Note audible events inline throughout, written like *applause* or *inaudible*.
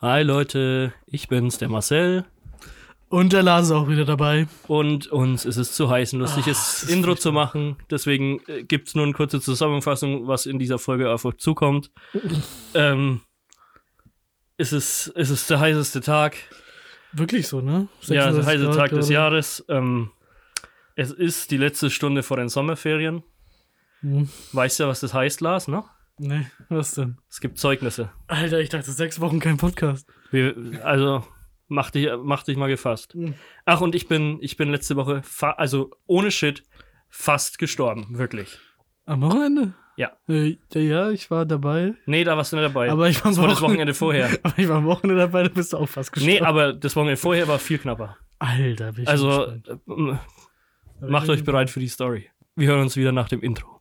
Hi Leute, ich bin's, der Marcel. Und der Lars ist auch wieder dabei. Und uns ist es zu heiß, ein lustiges Ah, das ist Intro zu machen. Deswegen äh, gibt's nur eine kurze Zusammenfassung, was in dieser Folge auf euch zukommt. *laughs* ähm, es, ist, es ist der heißeste Tag. Wirklich so, ne? Ja, der 36 heiße Tag des. Jahres. Ähm, es ist die letzte Stunde vor den Sommerferien. Hm. Weißt ja, was das heißt, Lars, ne? Nee, was denn? Es gibt Zeugnisse. Alter, ich dachte sechs Wochen kein Podcast. Wir, also, mach dich, mach dich mal gefasst. Hm. Ach, und ich bin, ich bin letzte Woche, also ohne Shit, fast gestorben. Wirklich. Am Wochenende? Ja. Äh, ja, ja, ich war dabei. Nee, da warst du nicht dabei. Aber ich war am das war das Wochenende- vorher. *laughs* Aber ich war am Wochenende dabei, da bist du auch fast gestorben. Nee, aber das Wochenende vorher war viel knapper. Alter, bin ich Also, gespannt. äh, m- macht euch bereit für die Story. Wir hören uns wieder nach dem Intro.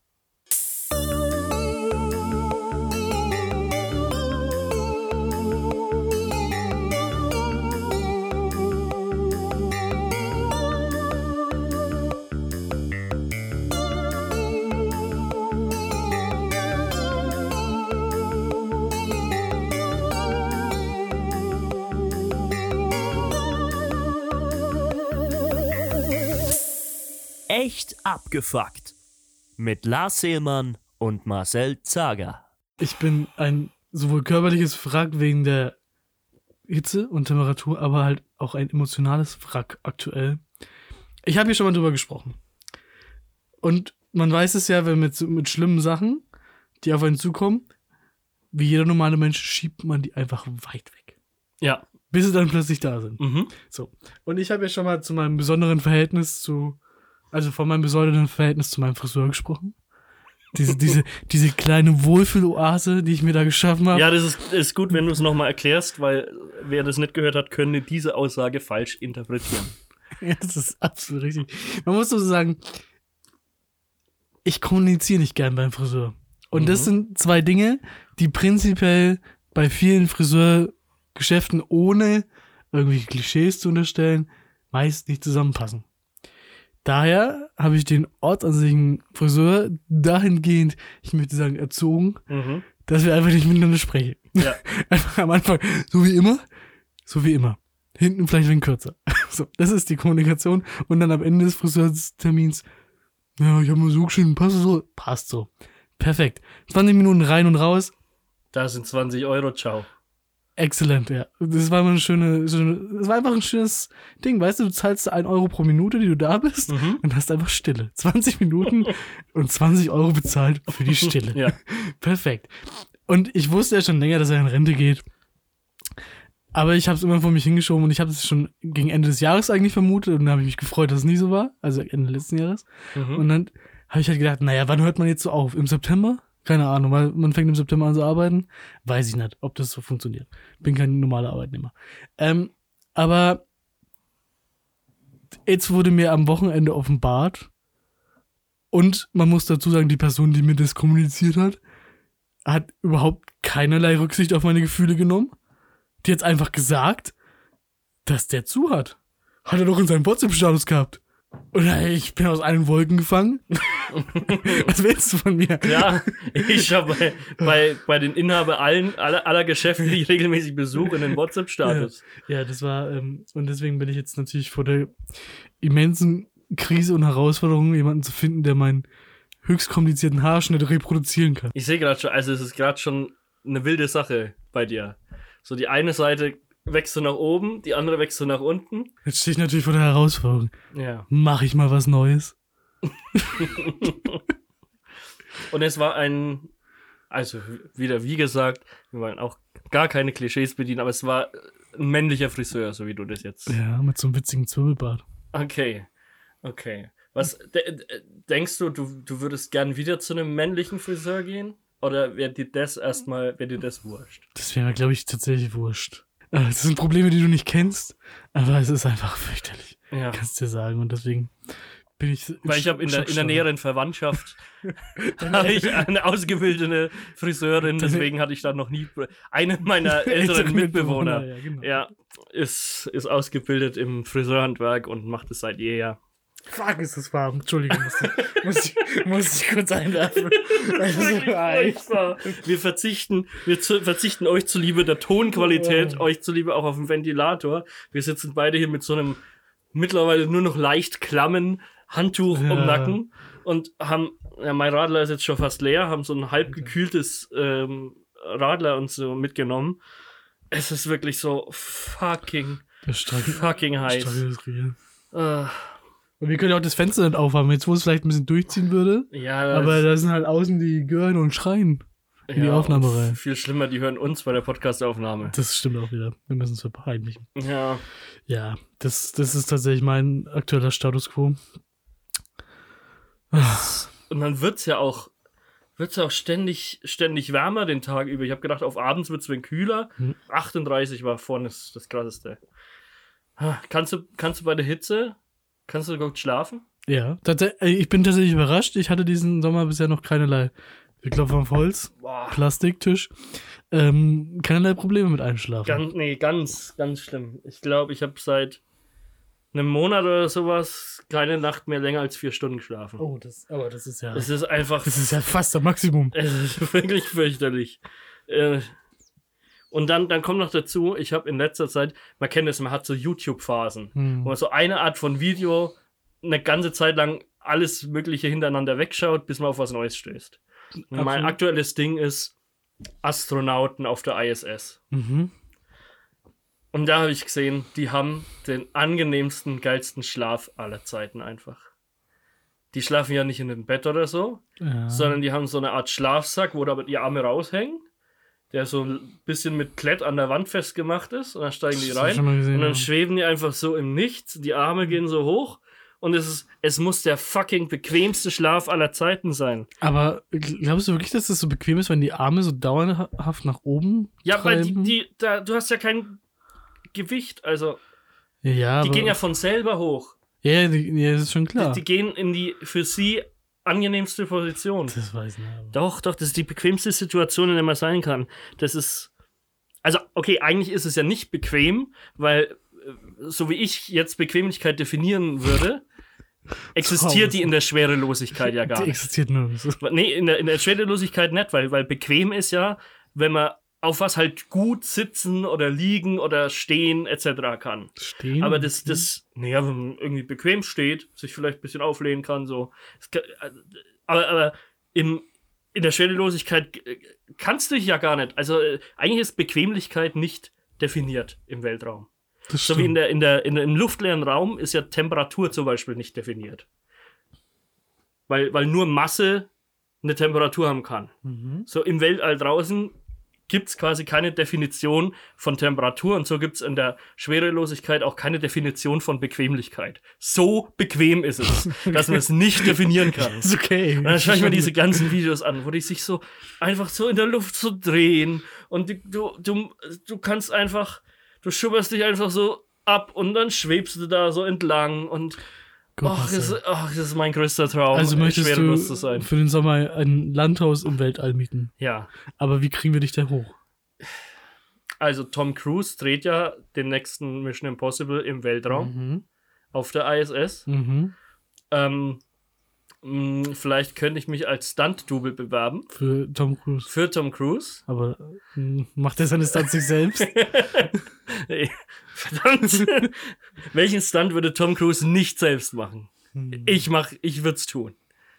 Abgefuckt. Mit Lars Seelmann und Marcel Zager. Ich bin ein sowohl körperliches Wrack wegen der Hitze und Temperatur, aber halt auch ein emotionales Wrack aktuell. Ich habe hier schon mal drüber gesprochen. Und man weiß es ja, wenn mit, mit schlimmen Sachen, die auf einen zukommen, wie jeder normale Mensch, schiebt man die einfach weit weg. Ja. Bis sie dann plötzlich da sind. Mhm. So. Und ich habe ja schon mal zu meinem besonderen Verhältnis zu, also von meinem besonderen Verhältnis zu meinem Friseur gesprochen. Diese, diese, diese kleine Wohlfühloase, die ich mir da geschaffen habe. Ja, das ist, ist gut, wenn du es nochmal erklärst, weil wer das nicht gehört hat, könnte diese Aussage falsch interpretieren. *laughs* Ja, das ist absolut richtig. Man muss so sagen, ich kommuniziere nicht gern beim Friseur. Und das Mhm. sind zwei Dinge, die prinzipiell bei vielen Friseurgeschäften, ohne irgendwie Klischees zu unterstellen, meist nicht zusammenpassen. Daher habe ich den ortsansässigen Friseur dahingehend, ich möchte sagen, erzogen, Mhm. dass wir einfach nicht miteinander sprechen. Ja. *laughs* Einfach am Anfang, so wie immer, so wie immer. Hinten vielleicht ein kürzer. *laughs* So, das ist die Kommunikation. Und dann am Ende des Friseurtermins, ja, ich habe mal so geschrieben, passt so? Passt so. Perfekt. 20 Minuten rein und raus. Da sind 20 Euro, ciao. Exzellent, ja. Das war mal eine schöne, schöne, das war einfach ein schönes Ding, weißt du, du zahlst 1 Euro pro Minute, die du da bist Mhm. und hast einfach Stille. 20 Minuten und 20 Euro bezahlt für die Stille. Ja. *laughs* Perfekt. Und ich wusste ja schon länger, dass er in Rente geht. Aber ich habe es immer vor mich hingeschoben und ich habe es schon gegen Ende des Jahres eigentlich vermutet und dann habe ich mich gefreut, dass es nie so war. Also Ende letzten Jahres. Mhm. Und dann habe ich halt gedacht, naja, wann hört man jetzt so auf? Im September? Keine Ahnung, weil man fängt im September an zu arbeiten. Weiß ich nicht, ob das so funktioniert. Bin kein normaler Arbeitnehmer. Ähm, aber jetzt wurde mir am Wochenende offenbart und man muss dazu sagen, die Person, die mir das kommuniziert hat, hat überhaupt keinerlei Rücksicht auf meine Gefühle genommen. Die hat einfach gesagt, dass der zu hat. Hat er doch in seinem WhatsApp-Status gehabt. Ey, ich bin aus allen Wolken gefangen. *laughs* Was willst du von mir? Ja, ich habe bei, bei, bei den Inhaber allen, aller, aller Geschäfte, die ich regelmäßig besuche, einen WhatsApp-Status. Ja, das war, ähm, und deswegen bin ich jetzt natürlich vor der immensen Krise und Herausforderung, jemanden zu finden, der meinen höchst komplizierten Haarschnitt reproduzieren kann. Ich sehe gerade schon, also es ist gerade schon eine wilde Sache bei dir. So die eine Seite wächst so nach oben, die andere wächst so nach unten. Jetzt stehe ich natürlich vor der Herausforderung. Ja. Mache ich mal was Neues? *laughs* Und es war ein, also wieder wie gesagt, wir wollen auch gar keine Klischees bedienen, aber es war ein männlicher Friseur, so wie du das jetzt. Ja, mit so einem witzigen Zwirbelbart. Okay, okay. Was de- denkst du, du, du würdest gern wieder zu einem männlichen Friseur gehen? Oder wäre dir das erstmal, wäre dir das wurscht? Das wäre mir, glaube ich, tatsächlich wurscht. Äh, Das sind Probleme, die du nicht kennst, aber es ist einfach fürchterlich, Ja. kannst du dir sagen. Und deswegen bin ich. Weil ich habe in, der- in der näheren Verwandtschaft *laughs* *laughs* habe ich eine ausgebildete Friseurin, deswegen hatte ich da noch nie. Eine meiner *laughs* älteren Mitbewohner, Ja, genau. ja, ist, ist ausgebildet im Friseurhandwerk und macht es seit jeher. Fuck, ist das warm. Entschuldigung, muss ich, muss ich, muss ich kurz einwerfen. *laughs* Das ist Wirklich heiß. furchtbar. Wir verzichten, wir zu, verzichten euch zuliebe der Tonqualität, Oh. euch zuliebe auch auf den Ventilator. Wir sitzen beide hier mit so einem mittlerweile nur noch leicht klammen Handtuch Ja. um Nacken und haben, ja, mein Radler ist jetzt schon fast leer, haben so ein halb gekühltes ähm, Radler uns so mitgenommen. Es ist wirklich so fucking, fucking heiß. Äh, Und wir können ja auch das Fenster nicht aufhaben, jetzt wo es vielleicht ein bisschen durchziehen würde. ja, Aber da sind halt außen die Gören und schreien. in die ja, Aufnahmereihe. Viel schlimmer, die hören uns bei der Podcastaufnahme. Das stimmt auch wieder. Wir müssen es verheimlichen. Ja. Ja, das, das ist tatsächlich mein aktueller Status quo. Und dann wird's ja auch, wird's ja auch ständig, ständig wärmer den Tag über. Ich habe gedacht, auf abends wird's wenn kühler. Hm. 38 war vorne das, das krasseste. Ah, Kannst du, kannst du bei der Hitze, kannst du gut schlafen? Ja, äh, ich bin tatsächlich überrascht. Ich hatte diesen Sommer bisher noch keinerlei, wir klopfen auf Holz, Boah. Plastiktisch, ähm, keinerlei Probleme mit Einschlafen. Ganz, nee, ganz, ganz schlimm. Ich glaube, ich habe seit einem Monat oder sowas keine Nacht mehr länger als vier Stunden geschlafen. oh, das, aber das ist ja, Es ist einfach das ist ja fast das Maximum. Es ist *laughs* wirklich fürchterlich. Äh, und dann, dann kommt noch dazu, ich habe in letzter Zeit, man kennt es, man hat so YouTube-Phasen, Hm. wo man so eine Art von Video eine ganze Zeit lang alles Mögliche hintereinander wegschaut, bis man auf was Neues stößt. Und mein Absolut. aktuelles Ding ist Astronauten auf der ISS. Mhm. Und da habe ich gesehen, die haben den angenehmsten, geilsten Schlaf aller Zeiten einfach. Die schlafen ja nicht in einem Bett oder so, Ja. sondern die haben so eine Art Schlafsack, wo da aber die Arme raushängen, der so ein bisschen mit Klett an der Wand festgemacht ist und dann steigen die rein gesehen, und dann ja. schweben die einfach so im Nichts, die Arme gehen so hoch und es ist, es muss der fucking bequemste Schlaf aller Zeiten sein. Aber glaubst du wirklich, dass das so bequem ist, wenn die Arme so dauerhaft nach oben Ja, weil die, treiben? die da, du hast ja kein Gewicht, also ja, die gehen ja von selber hoch. ja, die, ja, das ist schon klar. Die, die gehen in die für sie angenehmste Position. das weiß ich nicht. Doch, doch, das ist die bequemste Situation, in der man sein kann. Das ist. Also, okay, eigentlich ist es ja nicht bequem, weil, äh, so wie ich jetzt Bequemlichkeit definieren würde, existiert die in der Schwerelosigkeit ja gar Die nicht. existiert nur. Nee, in der, in der Schwerelosigkeit nicht, weil, weil bequem ist ja, wenn man auf was halt gut sitzen oder liegen oder stehen etc. kann. Stehen. Aber das, das, naja, wenn man irgendwie bequem steht, sich vielleicht ein bisschen auflehnen kann, so. Kann- Aber, aber im, in der Schwerelosigkeit äh, kannst du dich ja gar nicht. Also äh, eigentlich ist Bequemlichkeit nicht definiert im Weltraum. So wie in der, in der, in, im luftleeren Raum ist ja Temperatur zum Beispiel nicht definiert. Weil, weil nur Masse eine Temperatur haben kann. Mhm. So im Weltall draußen gibt es quasi keine Definition von Temperatur und so gibt es in der Schwerelosigkeit auch keine Definition von Bequemlichkeit. So bequem ist es, *laughs* dass man es nicht definieren kann. Ist okay. Und dann schaue ich mir diese ganzen Videos an, wo die sich so einfach so in der Luft so drehen und die, du, du, du kannst einfach, du schubberst dich einfach so ab und dann schwebst du da so entlang und ach, das, ach, das ist mein größter Traum, also möchtest du zu sein. für den Sommer ein Landhaus im Weltall mieten. Ja, Aber wie kriegen wir dich da hoch? also Tom Cruise dreht ja den nächsten Mission Impossible im Weltraum Mhm. auf der ISS. Mhm. Ähm, mh, vielleicht könnte ich mich als Stunt-Double bewerben Für Tom Cruise. für Tom Cruise. Aber mh, macht er seine Stunts sich selbst? *laughs* Verdammt. Welchen Stunt würde Tom Cruise nicht selbst machen? Hm. Ich mach, ich würde es tun.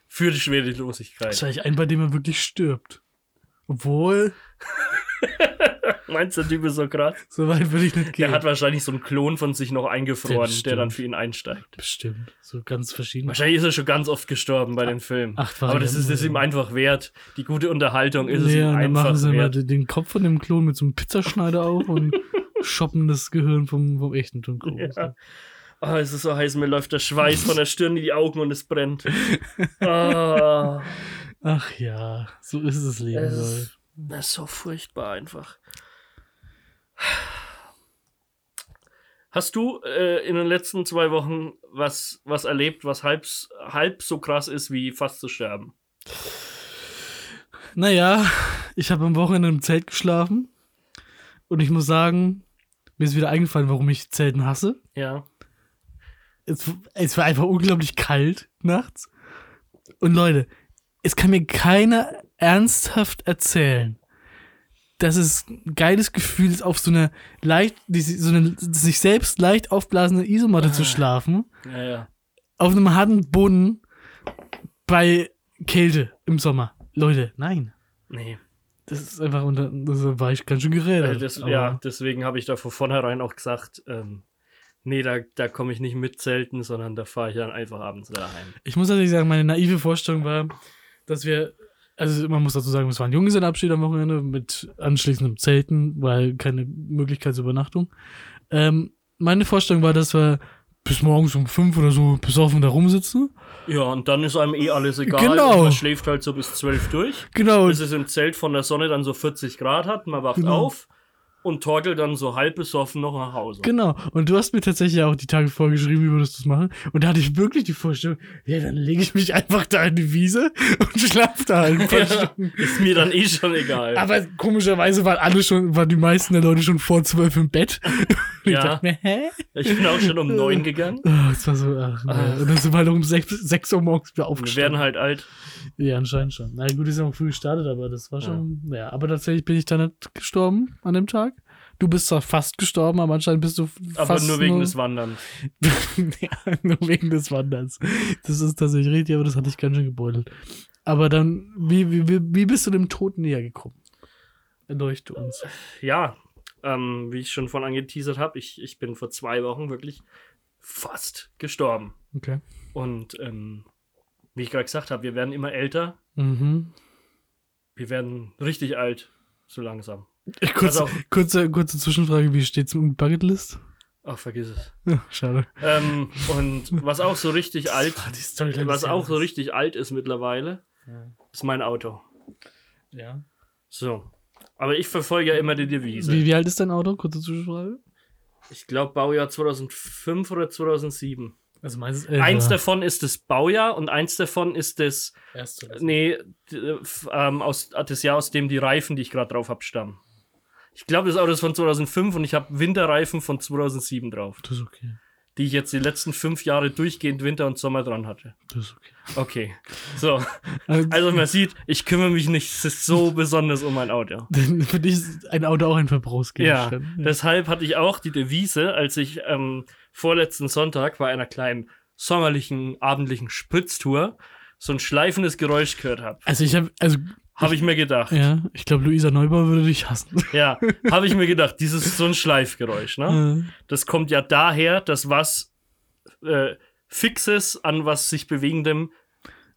Für die Schwerelosigkeit. Wahrscheinlich ein, bei dem er wirklich stirbt. Obwohl, *laughs* Meinst du, der Typ ist so krass? so weit würde ich nicht gehen. Der hat wahrscheinlich so einen Klon von sich noch eingefroren, der dann für ihn einsteigt. Bestimmt. So ganz verschieden. Wahrscheinlich ist er schon ganz oft gestorben bei den Filmen. Acht Aber das ist es ihm einfach wert. Die gute Unterhaltung ist es Nee, ihm und dann einfach machen sie mal wert. den den Kopf von dem Klon mit so einem Pizzaschneider auf und *laughs* shoppen das Gehirn vom, vom echten Tom Cruise. Ja. Oh, es ist so heiß, mir läuft der Schweiß von der Stirn in die Augen und es brennt. Ah, *laughs* Ach ja, so ist es Leben. Es ist- das ist so furchtbar einfach. Hast du äh, in den letzten zwei Wochen was, was erlebt, was halb, halb so krass ist wie fast zu sterben? Naja, ich habe am Wochenende im Zelt geschlafen und ich muss sagen, mir ist wieder eingefallen, warum ich Zelten hasse. Ja. es, es war einfach unglaublich kalt nachts. Und Leute, es kann mir keiner ernsthaft erzählen, dass es ein geiles Gefühl ist, auf so eine leicht, so eine sich selbst leicht aufblasende Isomatte zu schlafen, Ja, ja. auf einem harten Boden bei Kälte im Sommer. Leute, nein. Nee. Das ist einfach unter, das war ich ganz schön gerädert. Also das, ja, deswegen habe ich da von vornherein auch gesagt, ähm, nee, da, da komme ich nicht mit Zelten, sondern da fahre ich dann einfach abends wieder heim. Ich muss natürlich sagen, meine naive Vorstellung war, dass wir, also man muss dazu sagen, es war ein Junggesellenabschied am Wochenende mit anschließendem Zelten, weil keine Möglichkeit zur Übernachtung. Ähm, meine Vorstellung war, dass wir bis morgens um fünf oder so besoffen da rumsitzen. Ja, und dann ist einem eh alles egal. Genau. Man schläft halt so bis zwölf durch. Genau. Bis es im Zelt von der Sonne dann so 40 Grad hat. Man wacht Genau. auf und torkelt dann so halb besoffen noch nach Hause. Genau. Und du hast mir tatsächlich auch die Tage vorgeschrieben, wie würdest du es machen. Und da hatte ich wirklich die Vorstellung, ja, dann lege ich mich einfach da in die Wiese und schlafe da halt ein paar Ja, Stunden. ist mir dann eh schon egal. Aber komischerweise waren alle schon, waren die meisten der Leute schon vor zwölf im Bett. *laughs* Und ich Ja. dachte mir, hä? Ich bin auch schon um neun gegangen. Oh, es war so, ach. Ach. Und dann sind wir halt um sechs, sechs Uhr morgens wieder Wir aufgestanden. werden halt alt. Ja, anscheinend schon. Na gut, ist ja auch früh gestartet, aber das war schon, ja. Aber tatsächlich bin ich da nicht gestorben an dem Tag. Du bist zwar fast gestorben, aber anscheinend bist du Aber fast nur wegen des Wanderns. *laughs* ja, nur wegen des Wanderns. Das ist tatsächlich richtig, aber das hatte ich ganz schön gebeutelt. Aber dann, wie, wie, wie, bist du dem Tod näher gekommen? Erleuchte uns. Ja, ähm, wie ich schon von angeteasert habe, ich, ich bin vor zwei Wochen wirklich fast gestorben. Okay. Und ähm, wie ich gerade gesagt habe, wir werden immer älter. Mhm. Wir werden richtig alt, so langsam. Kurze, Also- kurze, kurze Zwischenfrage, wie steht's mit Bucketlist? Ach, vergiss es. Ja, schade. Ähm, und was auch so richtig alt, was auch so richtig alt ist mittlerweile, Ja. ist mein Auto. ja. So. Aber ich verfolge ja immer die Devise. Wie, wie alt ist dein Auto? Kurze Zwischenfrage. Ich glaube Baujahr 2005 oder 2007. Also meins Eins davon ist das Baujahr und eins davon ist das, Erste. nee, f- ähm, aus, das Jahr, aus dem die Reifen, die ich gerade drauf habe, stammen. Ich glaube, das Auto ist von 2005 und ich habe Winterreifen von 2007 drauf, Das ist okay. die ich jetzt die letzten fünf Jahre durchgehend Winter und Sommer dran hatte. Das ist okay. Okay, so. *laughs* Also, Also man sieht, ich kümmere mich nicht so besonders um mein Auto. *laughs* für dich ist ein Auto auch ein Ja, Verbrauchsgegenstand. deshalb hatte ich auch die Devise, als ich ähm, vorletzten Sonntag bei einer kleinen sommerlichen, abendlichen Spritztour so ein schleifendes Geräusch gehört habe. Also ich habe, also Habe ich mir gedacht. ja, ich glaube, Luisa Neubauer würde dich hassen. Ja, *laughs* habe ich mir gedacht, dieses so ein Schleifgeräusch, ne? Äh, Das kommt ja daher, dass was äh, Fixes an was sich bewegendem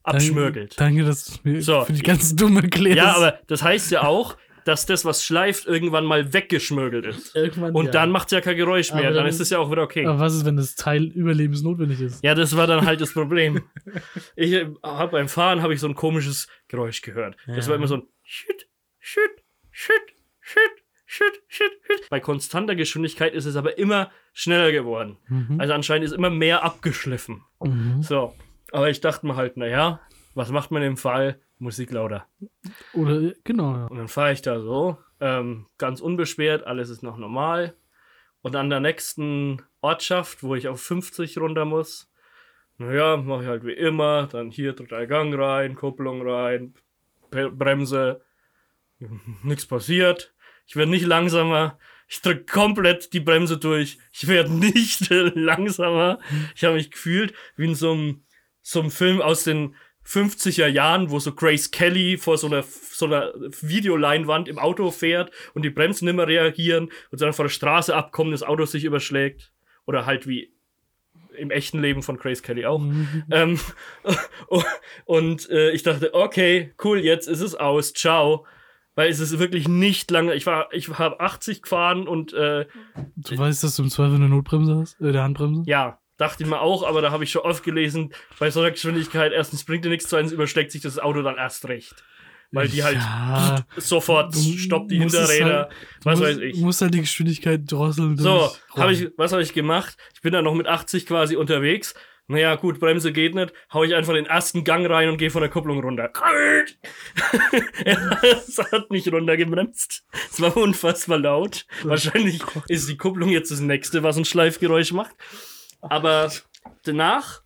abschmörgelt. Danke, dass du mir So. für die ganz dumme erklärst. Ja, aber das heißt ja auch, dass das, was schleift, irgendwann mal weggeschmörgelt ist. irgendwann. Und ja. dann macht es ja kein Geräusch mehr. Dann dann ist es ja auch wieder okay. Aber was ist, wenn das Teil überlebensnotwendig ist? Ja, das war dann halt das Problem. *laughs* Ich habe beim Fahren habe ich so ein komisches Geräusch gehört. Das Ja. war immer so ein Shit, Shit, Shit, Shit, Shit, Shit, Shit. Bei konstanter Geschwindigkeit ist es aber immer schneller geworden. Mhm. Also anscheinend ist immer mehr abgeschliffen. Mhm. So, aber ich dachte mir halt, naja, was macht man im Fall? Musik lauter. Oder, genau, ja. Und dann fahre ich da so, ähm, ganz unbeschwert, alles ist noch normal. Und an der nächsten Ortschaft, wo ich auf 50 runter muss, naja, mache ich halt wie immer, dann hier dritter Gang rein, Kupplung rein, Bre- Bremse, *laughs* nichts passiert. Ich werde nicht langsamer. Ich drücke komplett die Bremse durch. Ich werde *laughs* nicht langsamer. Ich habe mich gefühlt wie in so einem, so einem Film aus den 50er Jahren, wo so Grace Kelly vor so einer, so einer Videoleinwand im Auto fährt und die Bremsen nicht mehr reagieren und dann vor der Straße abkommen, das Auto sich überschlägt. Oder halt wie im echten Leben von Grace Kelly auch. Ähm, *laughs* und äh, ich dachte, okay, cool, jetzt ist es aus, ciao. Weil es ist wirklich nicht lange. Ich war, ich habe 80 gefahren und äh, Du weißt, dass du im Zweifel eine Notbremse hast? Äh, der Handbremse? ja, dachte ich mir auch, aber da habe ich schon oft gelesen, bei so einer Geschwindigkeit, erstens bringt dir nichts, zweitens überschlägt sich das Auto dann erst recht. Weil die halt Ja, sofort stoppt die Hinterräder, halt- was musst, weiß ich. Du musst halt die Geschwindigkeit drosseln. So, hab ich, was habe ich gemacht? Ich bin dann noch mit 80 quasi unterwegs. Naja, gut, Bremse geht nicht. Hau ich einfach den ersten Gang rein und gehe von der Kupplung runter. *laughs* Es hat nicht runtergebremst. Es war unfassbar laut. Wahrscheinlich ist die Kupplung jetzt das nächste, was ein Schleifgeräusch macht. Aber danach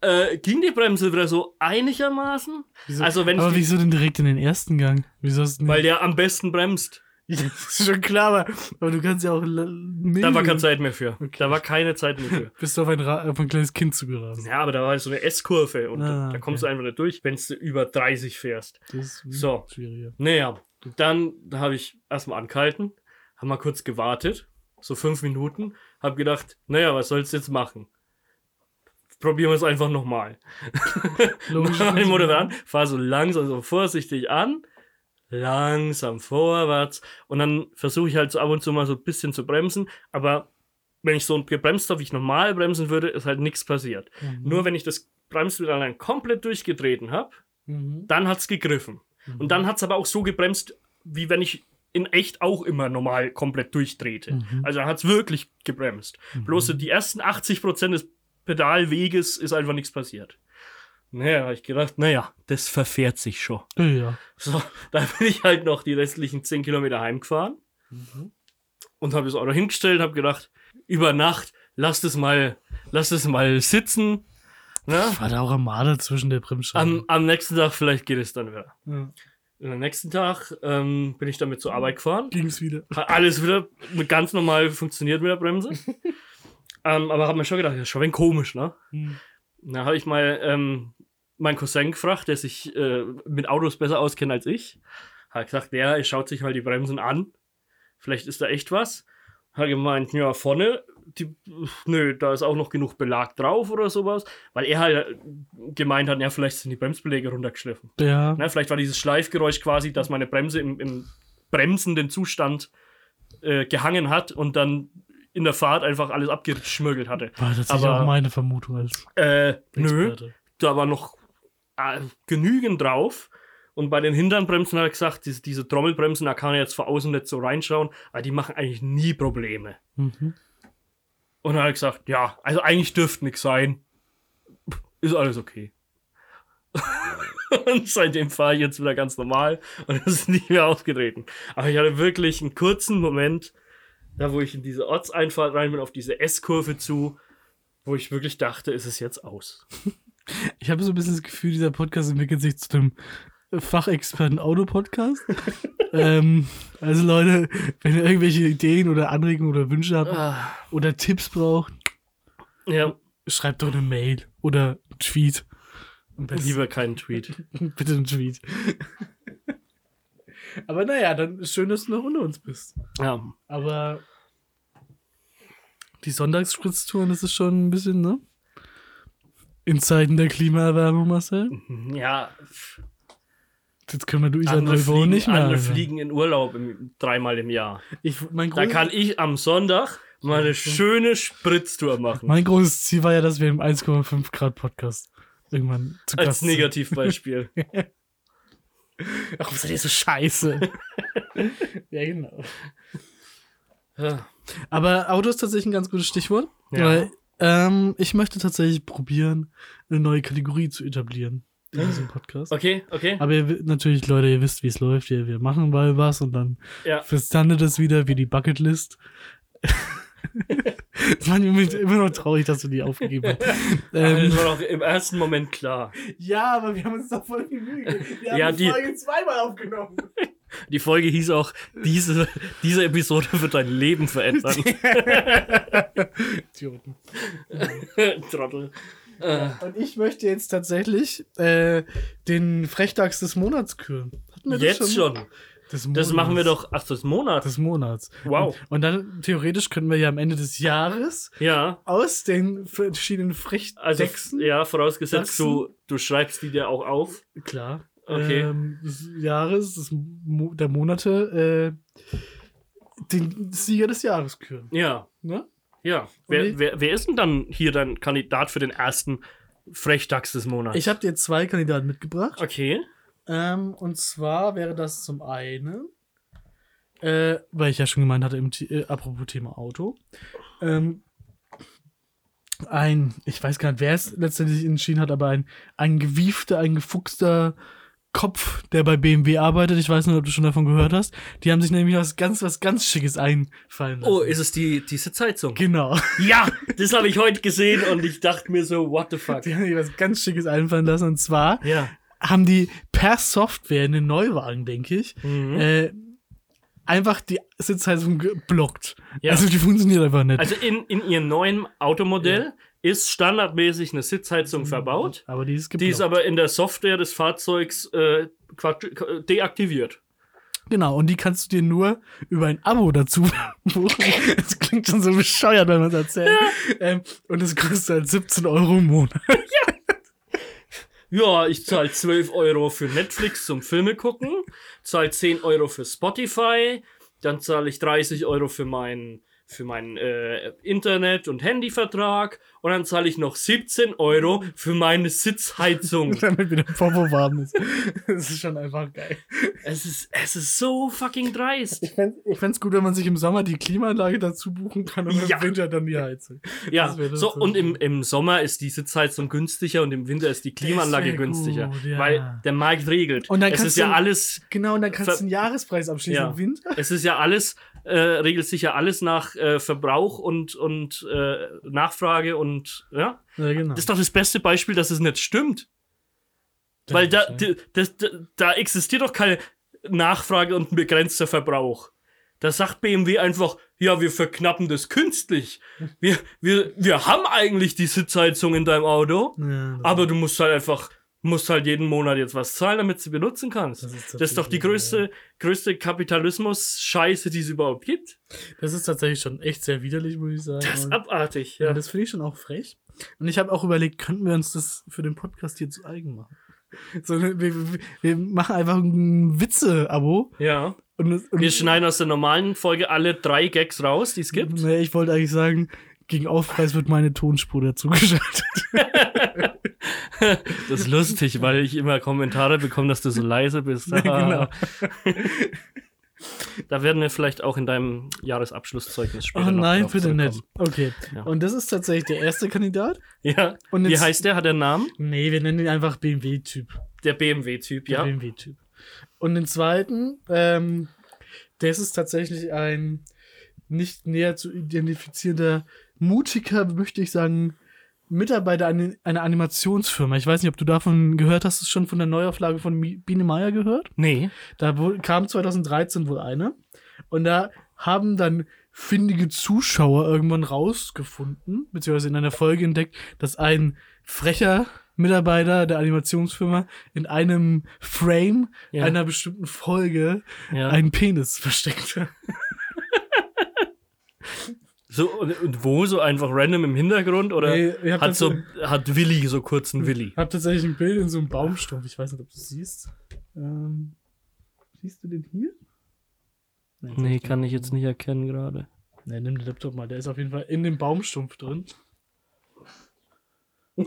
äh, ging die Bremse wieder so einigermaßen. Wieso- Also wenn aber wieso denn direkt in den ersten Gang? Wieso hast weil der am besten bremst. *laughs* das ist schon klar, aber, aber du kannst ja auch. Da war keine Zeit mehr für. Okay. Da war keine Zeit mehr für. Bist du auf ein, Ra auf ein kleines Kind zugerast. Ja, aber da war so eine S-Kurve und da, Ah, da kommst okay. du einfach nicht durch, wenn du über 30 fährst. Das ist So. schwieriger. Naja, dann habe ich erstmal angehalten, habe mal kurz gewartet, so fünf Minuten, habe gedacht, naja, was sollst du jetzt machen? Probieren wir es einfach nochmal. Mach den Motor an, fahr so langsam, so vorsichtig an, langsam vorwärts und dann versuche ich halt so ab und zu mal so ein bisschen zu bremsen, aber wenn ich so gebremst habe, wie ich normal bremsen würde, ist halt nichts passiert. Mhm. Nur wenn ich das Bremspedal dann komplett durchgetreten habe, Mhm. dann hat es gegriffen. Und dann hat es aber auch so gebremst, wie wenn ich in echt auch immer normal komplett durchtrete. Mhm. Also hat es wirklich gebremst. Bloß so die ersten 80% des Pedalweges ist einfach nichts passiert. Naja, habe ich gedacht, naja, das verfährt sich schon. Ja. So, *laughs* da bin ich halt noch die restlichen 10 Kilometer heimgefahren und habe das Auto hingestellt, habe gedacht, über Nacht, lass das mal, lass das mal sitzen. Ne? War da auch am Marder zwischen der Bremsscheibe? Am, am nächsten Tag vielleicht geht es dann wieder. ja. Und am nächsten Tag ähm, bin ich damit zur Arbeit gefahren. Ging's wieder. Hat alles wieder mit ganz normal funktioniert mit der Bremse. *laughs* ähm, aber habe mir schon gedacht, das ist schon ein wenig komisch, ne? Mhm. Da habe ich mal ähm, meinen Cousin gefragt, der sich äh, mit Autos besser auskennt als ich. Hat gesagt, der schaut sich halt die Bremsen an. Vielleicht ist da echt was. Hat gemeint, ja, vorne, die, nö, da ist auch noch genug Belag drauf oder sowas. Weil er halt gemeint hat, ja, vielleicht sind die Bremsbeläge runtergeschliffen. Ja. Ne, vielleicht war dieses Schleifgeräusch quasi, dass meine Bremse im, im bremsenden Zustand äh, gehangen hat und dann in der Fahrt einfach alles abgeschmürgelt hatte. War tatsächlich aber- auch meine Vermutung als Äh, nö, da war noch äh, genügend drauf. Und bei den Hinternbremsen hat er gesagt, diese, diese Trommelbremsen, da kann er jetzt von außen nicht so reinschauen, aber die machen eigentlich nie Probleme. Mhm. Und dann hat er gesagt, ja, also eigentlich dürfte nichts sein. Ist alles okay. *laughs* und seitdem fahre ich jetzt wieder ganz normal und es ist nicht mehr aufgetreten. Aber ich hatte wirklich einen kurzen Moment, da wo ich in diese Ortseinfahrt rein bin, auf diese S-Kurve zu, wo ich wirklich dachte, ist es jetzt aus. *laughs* Ich habe so ein bisschen das Gefühl, dieser Podcast entwickelt sich zu einem Fachexperten-Auto-Podcast. *laughs* ähm, also Leute, wenn ihr irgendwelche Ideen oder Anregungen oder Wünsche habt Ah, oder Tipps braucht, ja, schreibt doch eine Mail oder einen Tweet. Lieber keinen Tweet. *laughs* Bitte einen Tweet. Aber naja, dann ist schön, dass du noch unter uns bist. Ja, Aber die Sonntagsspritztouren, das ist schon ein bisschen, ne? In Zeiten der Klimaerwärmung, Marcel. ja Jetzt können wir durch andere, Neubau fliegen, nicht mehr. andere Alter. fliegen in Urlaub im, dreimal im Jahr. Ich, mein, Da kann ich am Sonntag mal eine schöne Spritztour machen. mein großes Ziel war ja, dass wir im 1,5 Grad Podcast irgendwann zu Als Gast sind. Negativbeispiel. Warum seid ihr so scheiße? *laughs* ja, genau. Ja. Aber Auto ist tatsächlich ein ganz gutes Stichwort. Ja. Weil ähm, ich möchte tatsächlich probieren, eine neue Kategorie zu etablieren in diesem Podcast. Okay, okay. Aber ihr, natürlich, Leute, ihr wisst, wie es läuft. Wir, wir machen mal was und dann Ja. verstandet das wieder wie die Bucketlist. Mann, ich bin immer noch traurig, dass du die aufgegeben hast. Aber *laughs* ähm, das war doch im ersten Moment klar. ja, aber wir haben uns doch voll die Mühe gegeben. Wir *laughs* Ja, die- Folge zweimal aufgenommen. *laughs* Die Folge hieß auch, diese, diese Episode wird dein Leben verändern. Idioten. Trottel. Äh, Und ich möchte jetzt tatsächlich äh, den Frechdachs des Monats küren. Hatten wir das jetzt schon. Des Das Monats. machen wir doch, ach, das Monat. Des Monats. Wow. Und, und dann theoretisch können wir ja am Ende des Jahres Ja. aus den verschiedenen Also, Frechdechsen, ja, vorausgesetzt, Dachsen? du, du schreibst die dir auch auf. klar, Okay. ähm, des Jahres, des Mo der Monate, äh, den Sieger des Jahres küren. Ja. Ne? Ja. Wer, wer, wer ist denn dann hier dein Kandidat für den ersten Frechdachs des Monats? Ich habe dir zwei Kandidaten mitgebracht. Okay. Ähm, und zwar wäre das zum einen, äh, weil ich ja schon gemeint hatte, im, äh, apropos Thema Auto, ähm, ein, ich weiß gar nicht, wer es letztendlich entschieden hat, aber ein, ein gewiefter, ein gefuchster Kopf, der bei BMW arbeitet. Ich weiß nicht, ob du schon davon gehört hast. Die haben sich nämlich was ganz, was ganz Schickes einfallen lassen. Oh, ist es die, die Sitzheizung? Genau. *laughs* Ja, das habe ich heute gesehen und ich dachte mir so, what the fuck? Die haben sich was ganz Schickes einfallen lassen. Und zwar Ja. haben die per Software in den Neuwagen, denke ich, Mhm. äh, einfach die Sitzheizung geblockt. Ja. Also die funktioniert einfach nicht. Also in, in ihrem neuen Automodell ist standardmäßig eine Sitzheizung verbaut. aber die ist Die ist aber in der Software des Fahrzeugs äh, äh, deaktiviert. Genau, und die kannst du dir nur über ein Abo dazu *laughs* buchen. Das klingt schon so bescheuert, wenn man es erzählt. Ähm, und es kostet halt 17 Euro im Monat. Ja, ich zahle 12 Euro für Netflix zum Filme gucken, zahle 10 Euro für Spotify, dann zahle ich 30 Euro für meinen für meinen äh, Internet- und Handyvertrag und dann zahle ich noch 17 Euro für meine Sitzheizung. *laughs* Damit wieder Popo warm ist. Das ist schon einfach geil. es, ist, es ist so fucking dreist. Ich fände ich fänd's gut, wenn man sich im Sommer die Klimaanlage dazu buchen kann und Ja. im Winter dann die Heizung. Ja, so, und im, im Sommer ist die Sitzheizung günstiger und im Winter ist die Klimaanlage günstiger. gut, ja. Weil der Markt regelt. Und dann es kannst ist ja du- alles, Genau, und dann kannst du einen Jahrespreis abschließen Ja. im Winter. es ist ja alles, äh, regelt sich ja alles nach äh, Verbrauch und, und äh, Nachfrage und ja. Ja, genau. Das ist doch das beste Beispiel, dass es nicht stimmt. Weil da, das, da, da existiert doch keine Nachfrage und ein begrenzter Verbrauch. Da sagt BMW einfach, ja, wir verknappen das künstlich. Wir, wir, wir haben eigentlich die Sitzheizung in deinem Auto, Ja, aber du musst halt einfach, musst halt jeden Monat jetzt was zahlen, damit du sie benutzen kannst. Das Das ist ist, doch die größte, größte Kapitalismus-Scheiße, die es überhaupt gibt. das ist tatsächlich schon echt sehr widerlich, muss ich sagen. Das ist abartig, Ja, ja. das finde ich schon auch frech. Und ich habe auch überlegt, könnten wir uns das für den Podcast hier zu eigen machen? *laughs* So, wir, wir- machen einfach ein Witze-Abo. Ja. Und, und Wir schneiden aus der normalen Folge alle drei Gags raus, die es gibt. Nee, ich wollte eigentlich sagen, gegen Aufpreis wird meine Tonspur dazu *laughs* geschaltet. *laughs* Das ist lustig, weil ich immer Kommentare bekomme, dass du so leise bist. *laughs* Ja, genau. Da werden wir vielleicht auch in deinem Jahresabschlusszeugnis später Oh noch nein, bitte nicht. Okay. Ja. Und das ist tatsächlich der erste Kandidat. Ja. Und Wie heißt der? Hat er einen Namen? Nee, wir nennen ihn einfach BMW-Typ. Der BMW-Typ, Der ja. BMW-Typ. Und den zweiten, ähm, das ist tatsächlich ein nicht näher zu identifizierender, mutiger, möchte ich sagen, Mitarbeiter einer einer Animationsfirma. Ich weiß nicht, ob du davon gehört hast, hast schon von der Neuauflage von Biene Meier gehört? Nee. Da kam 2013 wohl eine. Und da haben dann findige Zuschauer irgendwann rausgefunden, beziehungsweise in einer Folge entdeckt, dass ein frecher Mitarbeiter der Animationsfirma in einem Frame Ja. einer bestimmten Folge Ja. einen Penis versteckte. *laughs* So, und, und wo? So einfach random im Hintergrund? Oder Nee, hat, das so, hat Willi so kurz einen Willi? Ich habe tatsächlich ein Bild in so einem Baumstumpf. Ich weiß nicht, ob du es siehst. Ähm, siehst du den hier? Nee, kann ich jetzt nicht erkennen gerade. Nee, nimm den Laptop mal. Der ist auf jeden Fall in dem Baumstumpf drin. *laughs*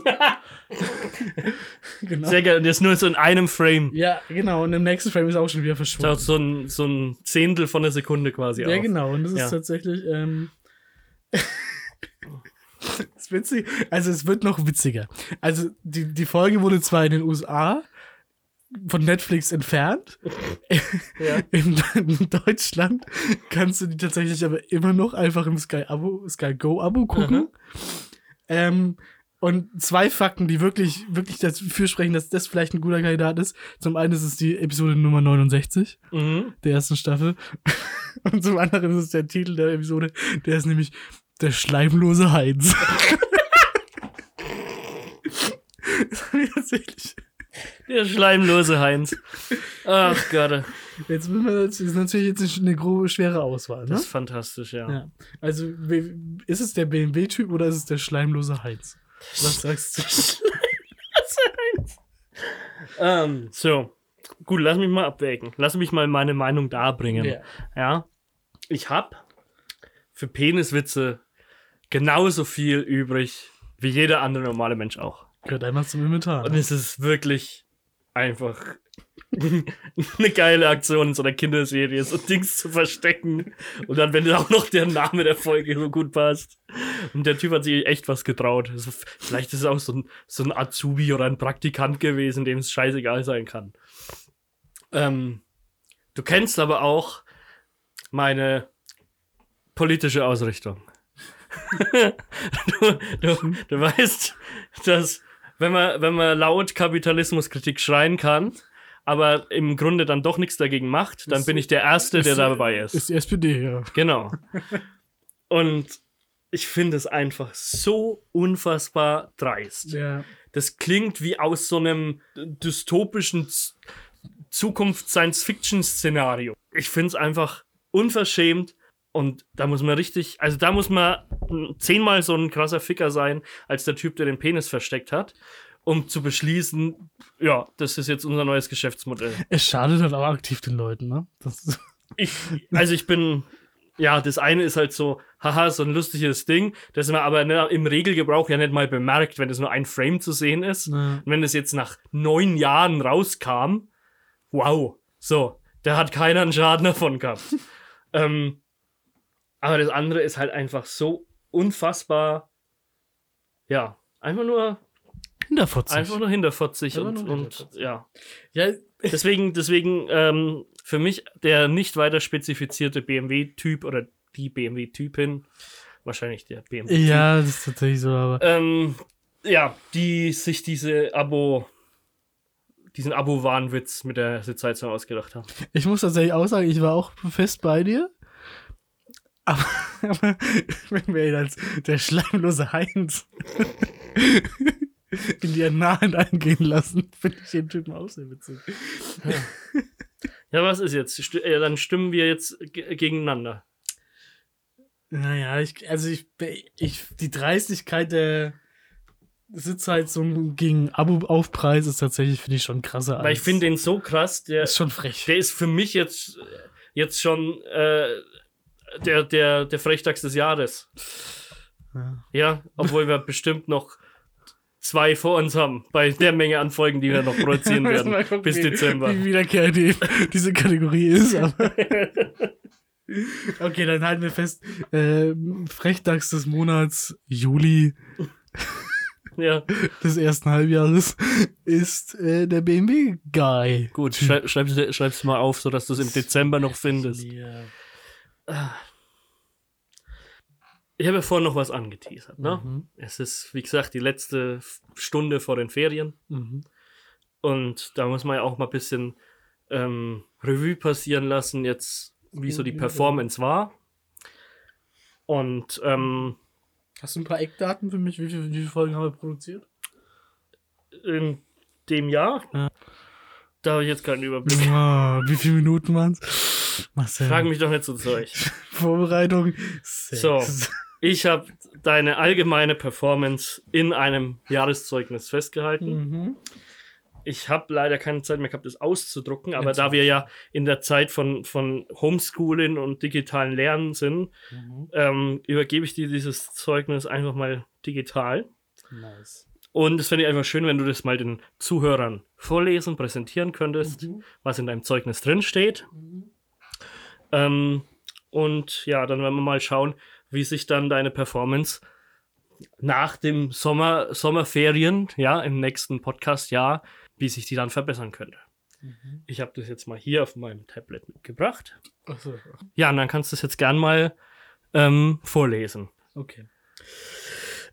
genau. Sehr geil. Und der ist nur so in einem Frame. Ja, genau. Und im nächsten Frame ist er auch schon wieder verschwunden. Taucht so ein, so ein Zehntel von der Sekunde quasi Ja, auf. genau. Und das Ja. ist tatsächlich. Ähm, das *laughs* ist witzig. Also, es wird noch witziger. Also, die, die Folge wurde zwar in den USA von Netflix entfernt. *laughs* Ja. In, in Deutschland kannst du die tatsächlich aber immer noch einfach im Sky Abo, Sky Go Abo gucken. Ähm, und zwei Fakten, die wirklich, wirklich dafür sprechen, dass das vielleicht ein guter Kandidat ist. Zum einen ist es die Episode Nummer 69 Mhm. der ersten Staffel. *laughs* Und zum anderen ist es der Titel der Episode, der ist nämlich Der schleimlose Heinz. das *laughs* tatsächlich. Der schleimlose Heinz. Ach Gott. Jetzt müssen wir, das ist natürlich jetzt eine grobe, schwere Auswahl, ne? Das ist fantastisch, ja. Ja. Also, ist es der BMW-Typ oder ist es der schleimlose Heinz? Was sagst du? *laughs* Ähm, so. Gut, lass mich mal abwägen. Lass mich mal meine Meinung darbringen. Ja. Ja. Ich hab für Peniswitze genauso viel übrig wie jeder andere normale Mensch auch. Gehört einmal zum Inventar. Und es ist wirklich einfach *laughs* eine geile Aktion in so einer Kinderserie, so Dings zu verstecken. Und dann, wenn auch noch der Name der Folge so gut passt. Und der Typ hat sich echt was getraut. Also, vielleicht ist es auch so ein, so ein Azubi oder ein Praktikant gewesen, dem es scheißegal sein kann. Ähm, du kennst aber auch meine politische Ausrichtung. *laughs* du, du, du weißt, dass wenn man, wenn man laut Kapitalismuskritik schreien kann, aber im Grunde dann doch nichts dagegen macht, dann Ist- bin ich der Erste, der ist- dabei ist. Ist die SPD, ja. Genau. Und ich finde es einfach so unfassbar dreist. Ja. Das klingt wie aus so einem dystopischen Zukunft-Science-Fiction-Szenario. Ich finde es einfach unverschämt und da muss man richtig, also da muss man zehnmal so ein krasser Ficker sein, als der Typ, der den Penis versteckt hat, um zu beschließen, ja, das ist jetzt unser neues Geschäftsmodell. Es schadet halt auch aktiv den Leuten, ne? *laughs* Ich, also ich bin, ja, das eine ist halt so, haha, so ein lustiges Ding, das man aber ne, im Regelgebrauch ja nicht mal bemerkt, wenn es nur ein Frame zu sehen ist. Ja. Und wenn es jetzt nach neun Jahren rauskam, wow, so, da hat keiner einen Schaden davon gehabt. *laughs* ähm, aber das andere ist halt einfach so unfassbar, ja, einfach nur, hinterfotzig. einfach nur hinterfotzig und, nur und ja. ja, Deswegen, deswegen ähm, für mich der nicht weiter spezifizierte BMW-Typ oder die BMW-Typin, wahrscheinlich der BMW. ja, das ist tatsächlich so, aber. Ähm, ja, die sich diese Abo, diesen Abo-Wahnwitz mit der Sitzheizung ausgedacht haben. Ich muss tatsächlich auch sagen, ich war auch fest bei dir. Aber, *laughs* aber wenn wir ihn als der schleimlose Heinz *laughs* in die Annalen eingehen lassen, finde ich den Typen auch sehr witzig. Ja, was ist jetzt? Sti äh, dann stimmen wir jetzt ge- gegeneinander. Naja, ich, also ich, ich, die Dreistigkeit der Sitzheizung gegen Abo-Aufpreis ist tatsächlich, finde ich, schon krasser. Weil ich finde den so krass, der, ist schon frech. der ist für mich jetzt, jetzt schon äh, der, der, der Frechtags des Jahres. Ja. Ja, obwohl wir bestimmt noch zwei vor uns haben, bei der Menge an Folgen, die wir noch produzieren *laughs* werden gucken, bis wie- Dezember. Wie wiederkehrend die, diese Kategorie ist, aber. *laughs* okay, dann halten wir fest. Äh, Frechtags des Monats Juli Ja, des ersten Halbjahres ist äh, der BMW Guy. gut, schrei schreib's, schreib's mal auf, sodass du es im Dezember noch findest. Ja. Ich habe ja vorhin noch was angeteasert, ne? Mhm. Es ist, wie gesagt, die letzte Stunde vor den Ferien. Mhm. Und da muss man ja auch mal ein bisschen ähm, Revue passieren lassen, jetzt, wie so die Performance war. Und ähm, Hast du ein paar Eckdaten für mich? Wie, viel, wie viele Folgen haben wir produziert? in dem Jahr, Ja. da habe ich jetzt keinen Überblick. Ah, wie viele Minuten waren es? Marcel. Frag mich doch nicht so Zeug. *laughs* Vorbereitung. So. Sex. Ich habe deine allgemeine Performance in einem Jahreszeugnis festgehalten. Mhm. Ich habe leider keine Zeit mehr gehabt, das auszudrucken, aber Jetzt da wir ja in der Zeit von, von Homeschooling und digitalen Lernen sind, Mhm. ähm, übergebe ich dir dieses Zeugnis einfach mal digital. Nice. Und es fände ich einfach schön, wenn du das mal den Zuhörern vorlesen, präsentieren könntest, Mhm. was in deinem Zeugnis drin steht. Ähm, und ja, dann werden wir mal schauen, wie sich dann deine Performance nach dem Sommer, Sommerferien, ja, im nächsten Podcast-Jahr, wie sich die dann verbessern könnte. Mhm. Ich habe das jetzt mal hier auf meinem Tablet mitgebracht. Achso, Ja, und dann kannst du es jetzt gern mal ähm, vorlesen. okay.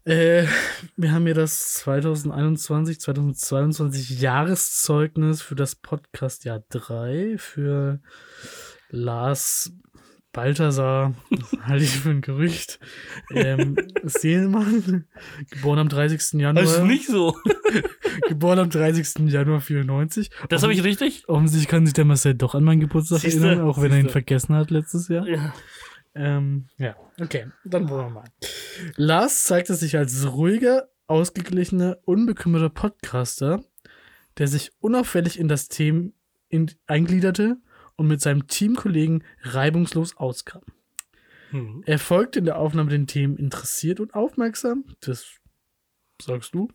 Äh, wir haben hier das 2021, 2022 Jahreszeugnis für das Podcast-Jahr 3 für Lars Balthasar, das *laughs* halte ich für ein Gerücht, ähm, Seelmann, *laughs* geboren am 30. Januar. Das ist nicht so. *laughs* Geboren am 30. Januar 94. Das habe ich richtig? Offensichtlich kann sich der Marcel doch an meinen Geburtstag Siehste, erinnern, auch wenn er ihn siehste. vergessen hat letztes Jahr. Ja. Ähm, ja, okay, dann wollen wir mal. Lars zeigte sich als ruhiger, ausgeglichener, unbekümmerter Podcaster, der sich unauffällig in das Thema in, eingliederte und mit seinem Teamkollegen reibungslos auskam. Hm. Er folgte in der Aufnahme den Themen interessiert und aufmerksam, das sagst du,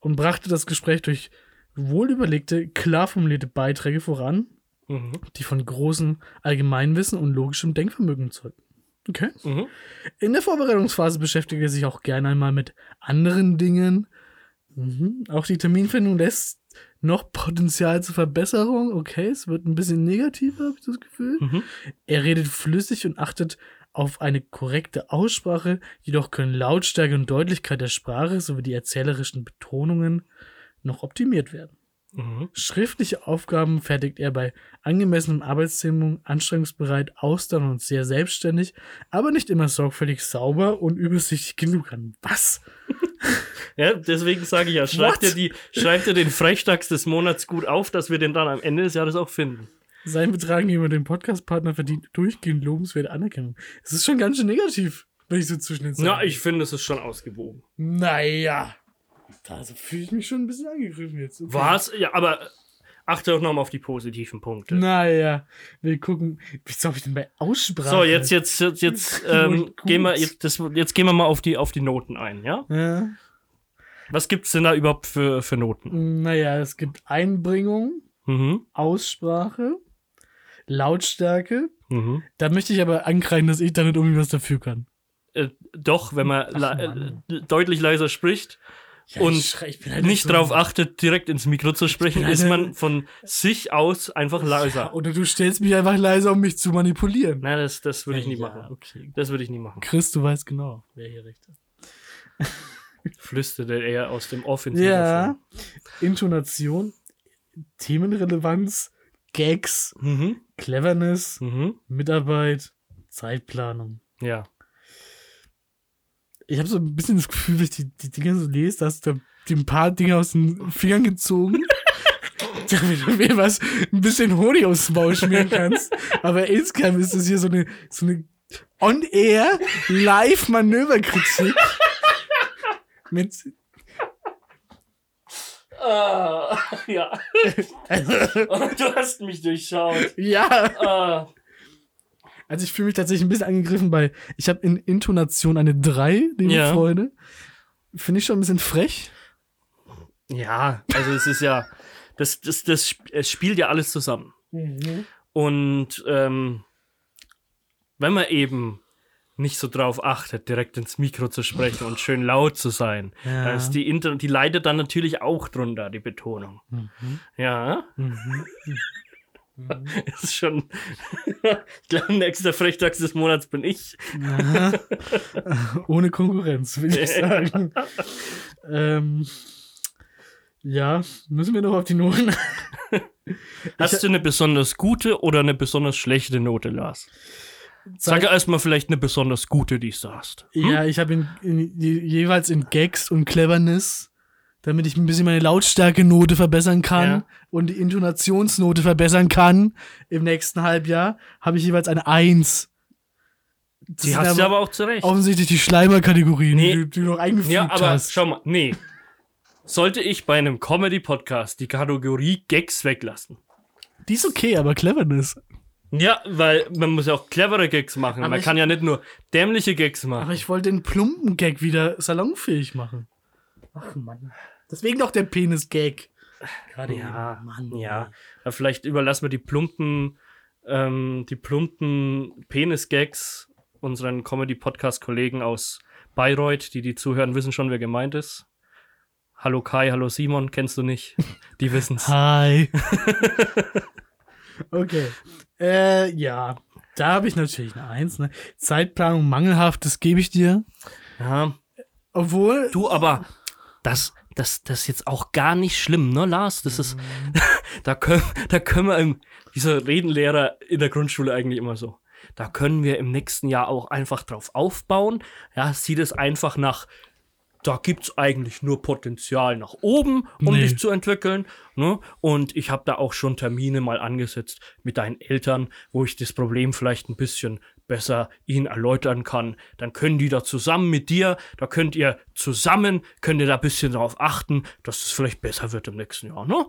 und brachte das Gespräch durch wohlüberlegte, klar formulierte Beiträge voran, Mhm. die von großem Allgemeinwissen und logischem Denkvermögen zeugten. Okay. Mhm. In der Vorbereitungsphase beschäftigte er sich auch gerne einmal mit anderen Dingen. Mhm. Auch die Terminfindung lässt noch Potenzial zur Verbesserung. Okay, es wird ein bisschen negativer, habe ich das Gefühl. Mhm. Er redet flüssig und achtet auf eine korrekte Aussprache, jedoch können Lautstärke und Deutlichkeit der Sprache sowie die erzählerischen Betonungen noch optimiert werden. Mhm. Schriftliche Aufgaben fertigt er bei angemessenem Arbeitstempo, anstrengungsbereit, ausdauernd und sehr selbstständig, aber nicht immer sorgfältig sauber und übersichtlich genug an. Was? *laughs* Ja, deswegen sage ich ja, schreibt dir, die, schreibt dir den Freistags des Monats gut auf, dass wir den dann am Ende des Jahres auch finden. Sein Betragen gegenüber dem Podcastpartner verdient durchgehend lobenswerte Anerkennung. Es ist schon ganz schön negativ, wenn ich so zwischen den Zeilen Ja, ich finde, es ist schon ausgewogen. Naja. Da fühle ich mich schon ein bisschen angegriffen jetzt. Okay. Was? Ja, aber achte auch nochmal auf die positiven Punkte. Naja, wir gucken. Wie soll ich denn bei Aussprache? So, jetzt, jetzt, jetzt, jetzt, *laughs* ähm, gehen wir, jetzt, das, jetzt gehen wir mal auf die, auf die Noten ein, ja? Ja. Was gibt's denn da überhaupt für, für Noten? Naja, es gibt Einbringung, Mhm, Aussprache, Lautstärke. mhm. Da möchte ich aber ankreiden, dass ich da nicht irgendwie was dafür kann. Äh, doch, wenn man Ach, la äh, deutlich leiser spricht Ja, und ich ich halt nicht so- drauf achtet, direkt ins Mikro zu sprechen, bin ist man von sich aus einfach leiser. Oder du stellst mich einfach leiser, um mich zu manipulieren. Nein, das, das würde ich nie Ja, machen. Okay. Das würde ich nie machen. Chris, du weißt genau, wer hier recht hat. *laughs* Flüsterte er aus dem Off ins Ja. Intonation, Themenrelevanz, Gags. Mhm. Cleverness, Mhm. Mitarbeit, Zeitplanung. Ja. Ich habe so ein bisschen das Gefühl, wenn ich die, die Dinger so lese, dass du dir ein paar Dinge aus den Fingern gezogen, *laughs* damit du mir was ein bisschen Honig aufs Maul schmieren kannst. Aber insgesamt ist das hier so eine, so eine On-Air Live-Manöverkritik. Mit, Ah, *laughs* ja. *laughs* du hast mich durchschaut. ja, Ah. Also ich fühle mich tatsächlich ein bisschen angegriffen bei, ich habe in Intonation eine 3, liebe Ja. Freunde. Finde ich schon ein bisschen frech. Ja, also es ist ja, das, das, das, es spielt ja alles zusammen. Und ähm, wenn man eben nicht so drauf achtet, direkt ins Mikro zu sprechen und schön laut zu sein, Ja. dann ist die, Inter die leidet dann natürlich auch drunter, die Betonung. Ja, *laughs* ist schon, *laughs* ich glaube, nächster Frechtags des Monats bin ich. *laughs* Ohne Konkurrenz, würde ich sagen. ähm, ja, müssen wir noch auf die Noten. Hast du eine besonders gute oder eine besonders schlechte Note, Lars? Sag erstmal vielleicht eine besonders gute, die du hast. Ja, ich habe in, in, je- jeweils in Gags und Cleverness, damit ich ein bisschen meine Lautstärke-Note verbessern kann Ja. und die Intonationsnote verbessern kann im nächsten Halbjahr, habe ich jeweils eine Eins. Das Die hast du aber auch zurecht. offensichtlich die Schleimer-Kategorien, Nee. die, die du noch eingefügt Ja, aber hast. schau mal, nee. Sollte ich bei einem Comedy-Podcast die Kategorie Gags weglassen? Die ist okay, aber Cleverness. Ja, weil man muss ja auch clevere Gags machen. Aber man ich- kann ja nicht nur dämliche Gags machen. Aber ich wollte den plumpen Gag wieder salonfähig machen. Ach Mann. Deswegen doch der Penis-Gag. Gerade ja, eben. Mann. ja. Aber vielleicht überlassen wir die plumpen, ähm, die plumpen Penis-Gags unseren Comedy-Podcast-Kollegen aus Bayreuth, die die zuhören, wissen schon, wer gemeint ist. Hallo Kai, hallo Simon, kennst du nicht? Die wissen's. *laughs* Hi. *laughs* okay. Äh, ja. Da habe ich natürlich eine Eins. Ne? Zeitplanung mangelhaft, das gebe ich dir. Ja, Obwohl. Du, aber das, das, das ist jetzt auch gar nicht schlimm, ne, Lars? Das ist, *laughs* da können, da können wir im, dieser Redenlehrer in der Grundschule eigentlich immer so. Da können wir im nächsten Jahr auch einfach drauf aufbauen. Ja, sieht es einfach nach, da gibt's eigentlich nur Potenzial nach oben, um Nee. dich zu entwickeln. Ne? Und ich habe da auch schon Termine mal angesetzt mit deinen Eltern, wo ich das Problem vielleicht ein bisschen besser ihnen erläutern kann. Dann können die da zusammen mit dir, da könnt ihr zusammen, könnt ihr da ein bisschen darauf achten, dass es vielleicht besser wird im nächsten Jahr. Ne?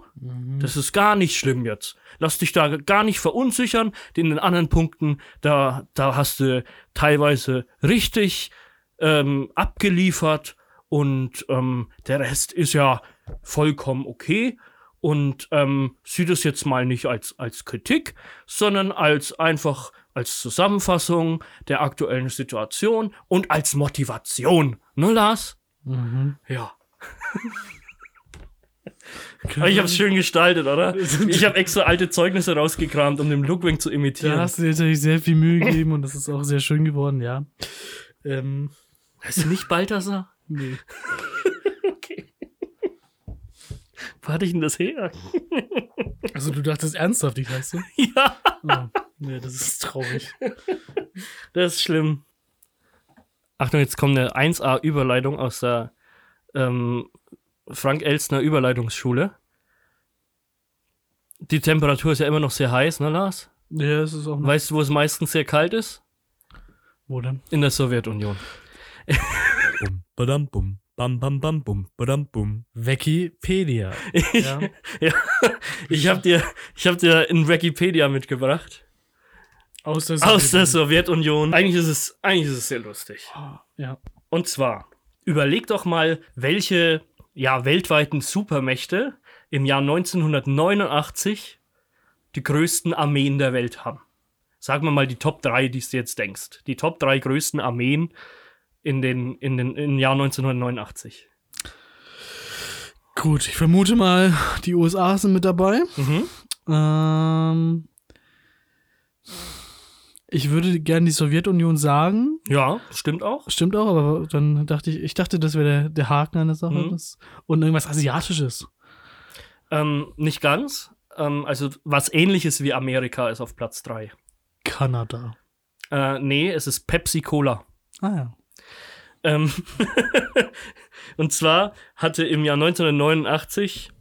Das ist gar nicht schlimm jetzt. Lass dich da gar nicht verunsichern. In den anderen Punkten, da, da hast du teilweise richtig ähm, abgeliefert und ähm, der Rest ist ja vollkommen okay und ähm, sieh das jetzt mal nicht als, als Kritik, sondern als einfach als Zusammenfassung der aktuellen Situation und als Motivation. Ne, Lars? Mhm. Ja. *laughs* Ich habe es schön gestaltet, oder? *laughs* Ich habe extra alte Zeugnisse rausgekramt, um den Ludwig zu Da imitieren. hast du dir natürlich sehr viel Mühe gegeben und das ist auch sehr schön geworden, ja. Ähm, *laughs* du nicht Balthasar? nee. *laughs* Wo hatte ich denn das her? *laughs* Also du dachtest ernsthaft, ich heißt du? Ja, Oh, nee, das ist traurig. *laughs* das ist schlimm. Achtung, jetzt kommt eine 1A-Überleitung aus der ähm, Frank Elstner Überleitungsschule. Die Temperatur ist ja immer noch sehr heiß, ne, Lars? Ja, es ist auch noch. Weißt du, wo es meistens sehr kalt ist? Wo denn? In der Sowjetunion. Bum, badam, bum, bam, bam, bam, bum, badam, bum. Wikipedia. Ja. *laughs* Ja, ich habe dir, ich hab dir in Wikipedia mitgebracht. Aus der, Aus der Sowjetunion. Eigentlich ist es, eigentlich ist es sehr lustig. Ja. Und zwar, überleg doch mal, welche ja, weltweiten Supermächte im Jahr 1989 die größten Armeen der Welt haben. Sagen wir mal die Top 3, die du jetzt denkst. Die Top 3 größten Armeen in den, in den, im Jahr 1989. Gut, ich vermute mal, die USA sind mit dabei. Mhm. Ähm, ich würde gerne die Sowjetunion sagen. Ja, stimmt auch. Stimmt auch, aber dann dachte ich, ich dachte, das wäre der, der Haken an der Sache. Mhm. Das, und irgendwas Asiatisches. Ähm, nicht ganz. Ähm, also was ähnliches wie Amerika ist auf Platz 3. Kanada. Äh, nee, es ist Pepsi Cola. Ah ja. Ähm *laughs* und zwar hatte im Jahr 1989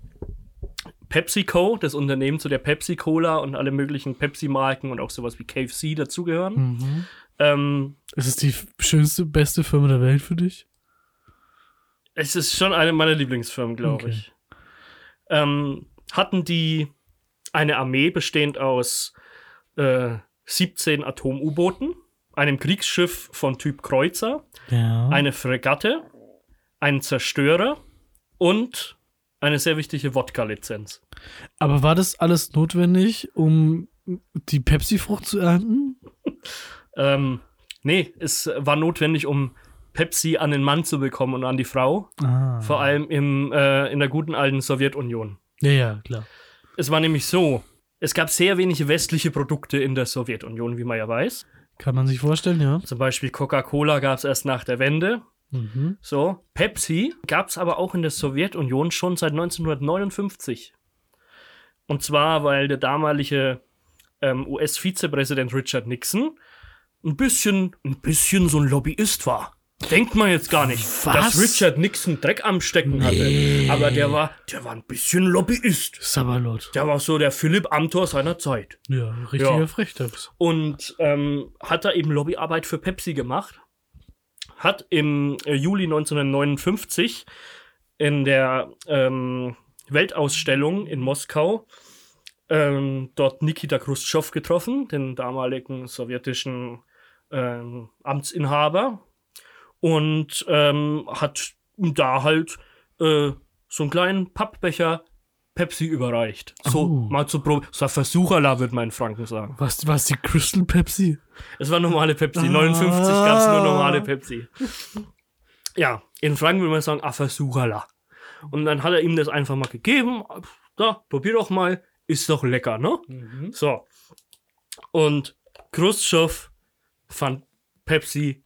PepsiCo, das Unternehmen zu der Pepsi Cola und alle möglichen Pepsi-Marken und auch sowas wie KFC dazugehören. Mhm. Ähm, Ist es die schönste, beste Firma der Welt für dich? es ist schon eine meiner Lieblingsfirmen, glaube Okay. ich. Ähm, hatten die eine Armee bestehend aus äh, 17 Atom-U-Booten, einem Kriegsschiff von Typ Kreuzer, Ja. eine Fregatte, einen Zerstörer und eine sehr wichtige Wodka-Lizenz. Aber war das alles notwendig, um die Pepsi-Frucht zu ernten? *laughs* Ähm, nee, es war notwendig, um Pepsi an den Mann zu bekommen und an die Frau. Ah. Vor allem im, äh, in der guten alten Sowjetunion. Ja, ja, klar. Es war nämlich so, es gab sehr wenige westliche Produkte in der Sowjetunion, wie man ja weiß. Kann man sich vorstellen, ja. Zum Beispiel Coca-Cola gab es erst nach der Wende. Mhm. So, Pepsi gab es aber auch in der Sowjetunion schon seit 1959. Und zwar, weil der damalige ähm, US-Vizepräsident Richard Nixon ein bisschen, ein bisschen so ein Lobbyist war. Denkt man jetzt gar nicht, Was? dass Richard Nixon Dreck am Stecken Nee. hatte. Aber der war, der war ein bisschen Lobbyist. Sabalot. Der war so der Philipp Amthor seiner Zeit. Ja, richtiger Ja. Frechdachs. Und ähm, hat da eben Lobbyarbeit für Pepsi gemacht. Hat im äh, Juli 1959 in der ähm, Weltausstellung in Moskau ähm, dort Nikita Khrushchev getroffen, den damaligen sowjetischen ähm, Amtsinhaber. Und ähm, hat da halt äh, so einen kleinen Pappbecher Pepsi überreicht. So, Oh. mal zu probieren. So ein Versucherla, würde mein Franken sagen. Was, was, die Crystal Pepsi? Es war normale Pepsi. Ah. 59 gab es nur normale Pepsi. Ja, in Franken würde man sagen, ah, Versucherla. Und dann hat er ihm das einfach mal gegeben. Da, probier doch mal. Ist doch lecker, ne? So. Und Khrushchev fand Pepsi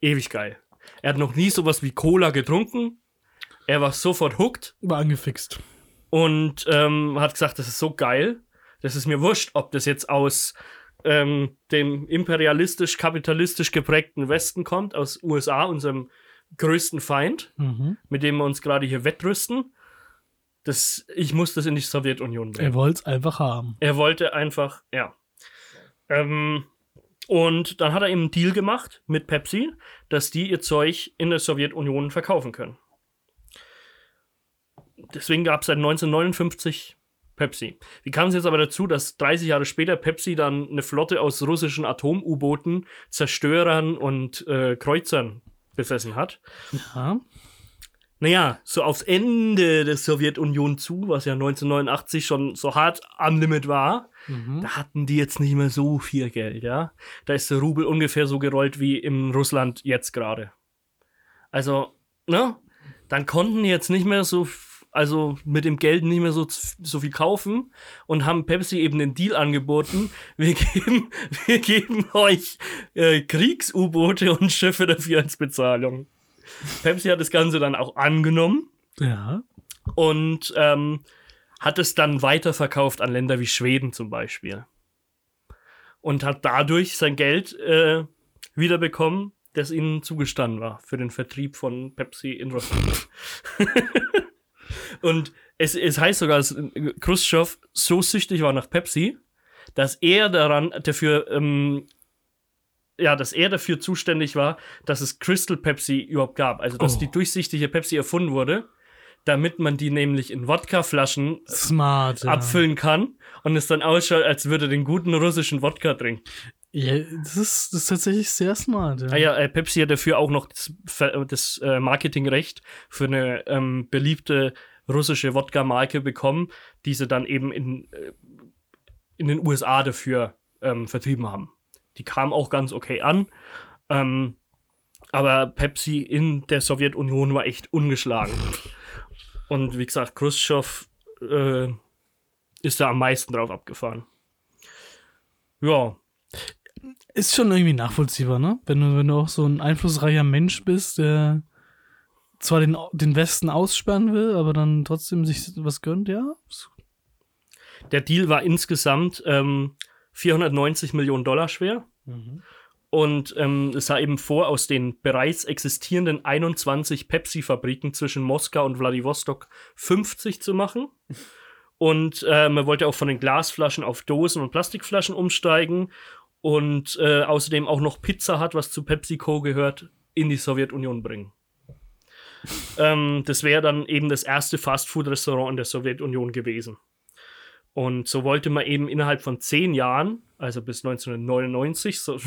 ewig geil. Er hat noch nie sowas wie Cola getrunken. Er war sofort hooked War angefixt. und ähm, hat gesagt, das ist so geil. Das ist mir wurscht, ob das jetzt aus ähm, dem imperialistisch-kapitalistisch geprägten Westen kommt, aus USA, unserem größten Feind, Mhm. mit dem wir uns gerade hier wettrüsten. Das, ich muss das in die Sowjetunion bringen. Er wollte es einfach haben. Er wollte einfach, ja. Ähm, und dann hat er eben einen Deal gemacht mit Pepsi, dass die ihr Zeug in der Sowjetunion verkaufen können. Deswegen gab es seit 1959 Pepsi. Wie kam es jetzt aber dazu, dass 30 Jahre später Pepsi dann eine Flotte aus russischen Atom-U-Booten, Zerstörern und äh, Kreuzern besessen hat? Ja. Naja, so aufs Ende der Sowjetunion zu, was ja 1989 schon so hart am Limit war, Mhm. da hatten die jetzt nicht mehr so viel Geld, ja. Da ist der Rubel ungefähr so gerollt wie in Russland jetzt gerade. Also, ne? Dann konnten die jetzt nicht mehr so also mit dem Geld nicht mehr so, so viel kaufen und haben Pepsi eben den Deal angeboten. *laughs* Wir geben, *laughs* wir geben euch äh, Kriegs-U-Boote und Schiffe dafür als Bezahlung. Pepsi hat das Ganze dann auch angenommen Ja. und ähm, hat es dann weiterverkauft an Länder wie Schweden zum Beispiel. Und hat dadurch sein Geld äh, wiederbekommen, das ihnen zugestanden war für den Vertrieb von Pepsi in Russland. *laughs* und es, es heißt sogar, dass Khrushchev so süchtig war nach Pepsi, dass er daran dafür ähm, ja, dass er dafür zuständig war, dass es Crystal Pepsi überhaupt gab. Also, dass Oh. die durchsichtige Pepsi erfunden wurde, damit man die nämlich in Wodkaflaschen Smart. Ja. abfüllen kann und es dann ausschaut, als würde den guten russischen Wodka trinken. Ja, das ist, das ist tatsächlich sehr smart. Ja. Ah ja, äh, Pepsi hat dafür auch noch das, das äh, Marketingrecht für eine ähm, beliebte russische Wodka-Marke bekommen, die sie dann eben in, äh, in den USA dafür ähm, vertrieben haben. Die kam auch ganz okay an. Ähm, aber Pepsi in der Sowjetunion war echt ungeschlagen. Und wie gesagt, Khrushchev äh, ist da am meisten drauf abgefahren. Ja, Ist schon irgendwie nachvollziehbar, ne? Wenn du, wenn du auch so ein einflussreicher Mensch bist, der zwar den, den Westen aussperren will, aber dann trotzdem sich was gönnt, ja. Der Deal war insgesamt ähm, 490 Millionen Dollar schwer. Und ähm, es sah eben vor, aus den bereits existierenden 21 Pepsi-Fabriken zwischen Moskau und Wladiwostok 50 zu machen. Und äh, man wollte auch von den Glasflaschen auf Dosen und Plastikflaschen umsteigen. Und äh, außerdem auch noch Pizza Hut, was zu PepsiCo gehört, in die Sowjetunion bringen. ähm, das wäre dann eben das erste Fastfood-Restaurant in der Sowjetunion gewesen. Und so wollte man eben innerhalb von zehn Jahren, also bis 1999, so,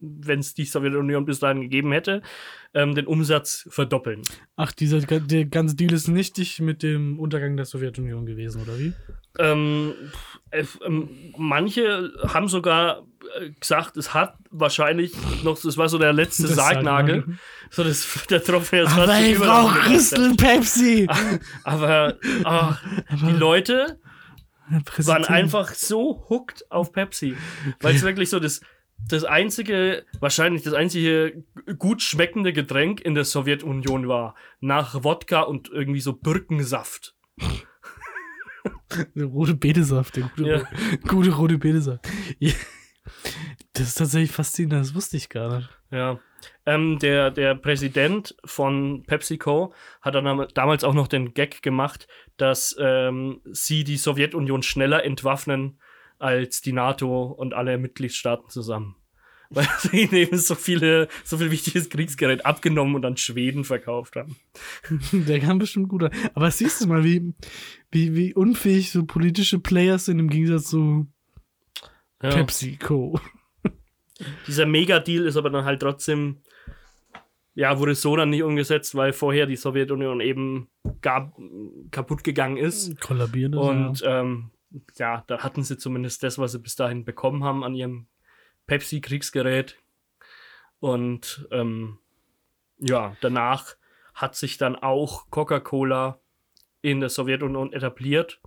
wenn es die Sowjetunion bis dahin gegeben hätte, ähm, den Umsatz verdoppeln. Ach, dieser der ganze Deal ist nichtig mit dem Untergang der Sowjetunion gewesen, oder wie? Ähm, äh, ähm, manche haben sogar äh, gesagt, es hat wahrscheinlich noch, das war so der letzte Das Sargnagel. Sargnagel. So das, der Tropfen jetzt Aber ich über- brauch Crystal Pepsi! *laughs* Aber ah, die Leute waren einfach so hooked auf Pepsi. Weil es wirklich so das, das einzige, wahrscheinlich das einzige gut schmeckende Getränk in der Sowjetunion war. Nach Wodka und irgendwie so Birkensaft. *laughs* Der rote Betesaft, der gute, Ja. gute rote Betesaft. Das ist tatsächlich faszinierend, das wusste ich gar nicht. Ja. Ähm, der, der Präsident von PepsiCo hat dann am- damals auch noch den Gag gemacht, dass ähm, sie die Sowjetunion schneller entwaffnen als die NATO und alle Mitgliedstaaten zusammen. *laughs* Weil sie ihnen eben so viele, so viel wichtiges Kriegsgerät abgenommen und an Schweden verkauft haben. *laughs* Der kann bestimmt gut. Aber siehst du mal, wie, wie, wie unfähig so politische Players sind im Gegensatz zu Ja. PepsiCo. Dieser Megadeal ist aber dann halt trotzdem, ja, wurde so dann nicht umgesetzt, weil vorher die Sowjetunion eben gar, kaputt gegangen ist. Kollabiert ist, Und ähm, ja, da hatten sie zumindest das, was sie bis dahin bekommen haben an ihrem Pepsi-Kriegsgerät. Und ähm, ja, danach hat sich dann auch Coca-Cola in der Sowjetunion etabliert.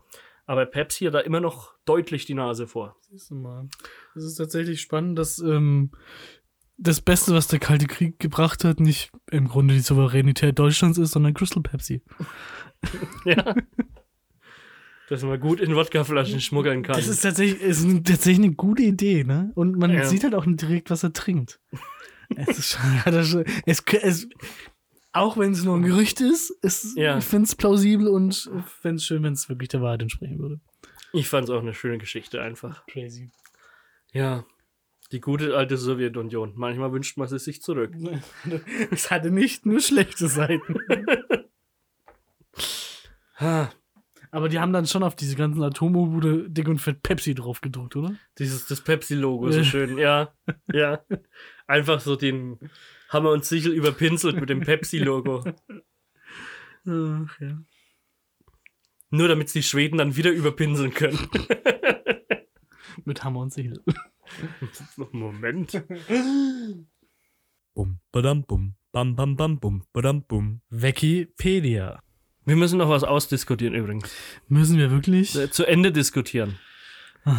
Aber Pepsi hat da immer noch deutlich die Nase vor. Siehst du mal. Es ist tatsächlich spannend, dass ähm, das Beste, was der Kalte Krieg gebracht hat, nicht im Grunde die Souveränität Deutschlands ist, sondern Crystal Pepsi. *laughs* Ja. Dass man gut in Wodkaflaschen schmuggeln kann. Das ist tatsächlich, ist ein- tatsächlich eine gute Idee, ne? Und man Ja. sieht halt auch nicht direkt, was er trinkt. es *laughs* ist schon, es, es, auch wenn es nur ein Gerücht ist, ist Ja. ich finde es plausibel und fände es schön, wenn es wirklich der Wahrheit entsprechen würde. ich fand es auch eine schöne Geschichte einfach. Crazy. Ja. Die gute alte Sowjetunion. Manchmal wünscht man sie sich zurück. *laughs* Es hatte nicht nur schlechte Seiten. *laughs* Aber die haben dann schon auf diese ganzen Atomobude dick und fett Pepsi drauf gedruckt, oder? Dieses, das Pepsi-Logo, so schön, ja. Ja. Einfach so den Hammer und Sichel überpinselt mit dem Pepsi-Logo. *laughs* Ach, ja. Nur damit sie die Schweden dann wieder überpinseln können. Mit Hammer und Sichel. *laughs* Moment. Bum, badam, bum, bam, bam, bam, bum, badam, bum. Wikipedia. Wir müssen noch was ausdiskutieren übrigens. Müssen wir wirklich? Äh, Zu Ende diskutieren. Die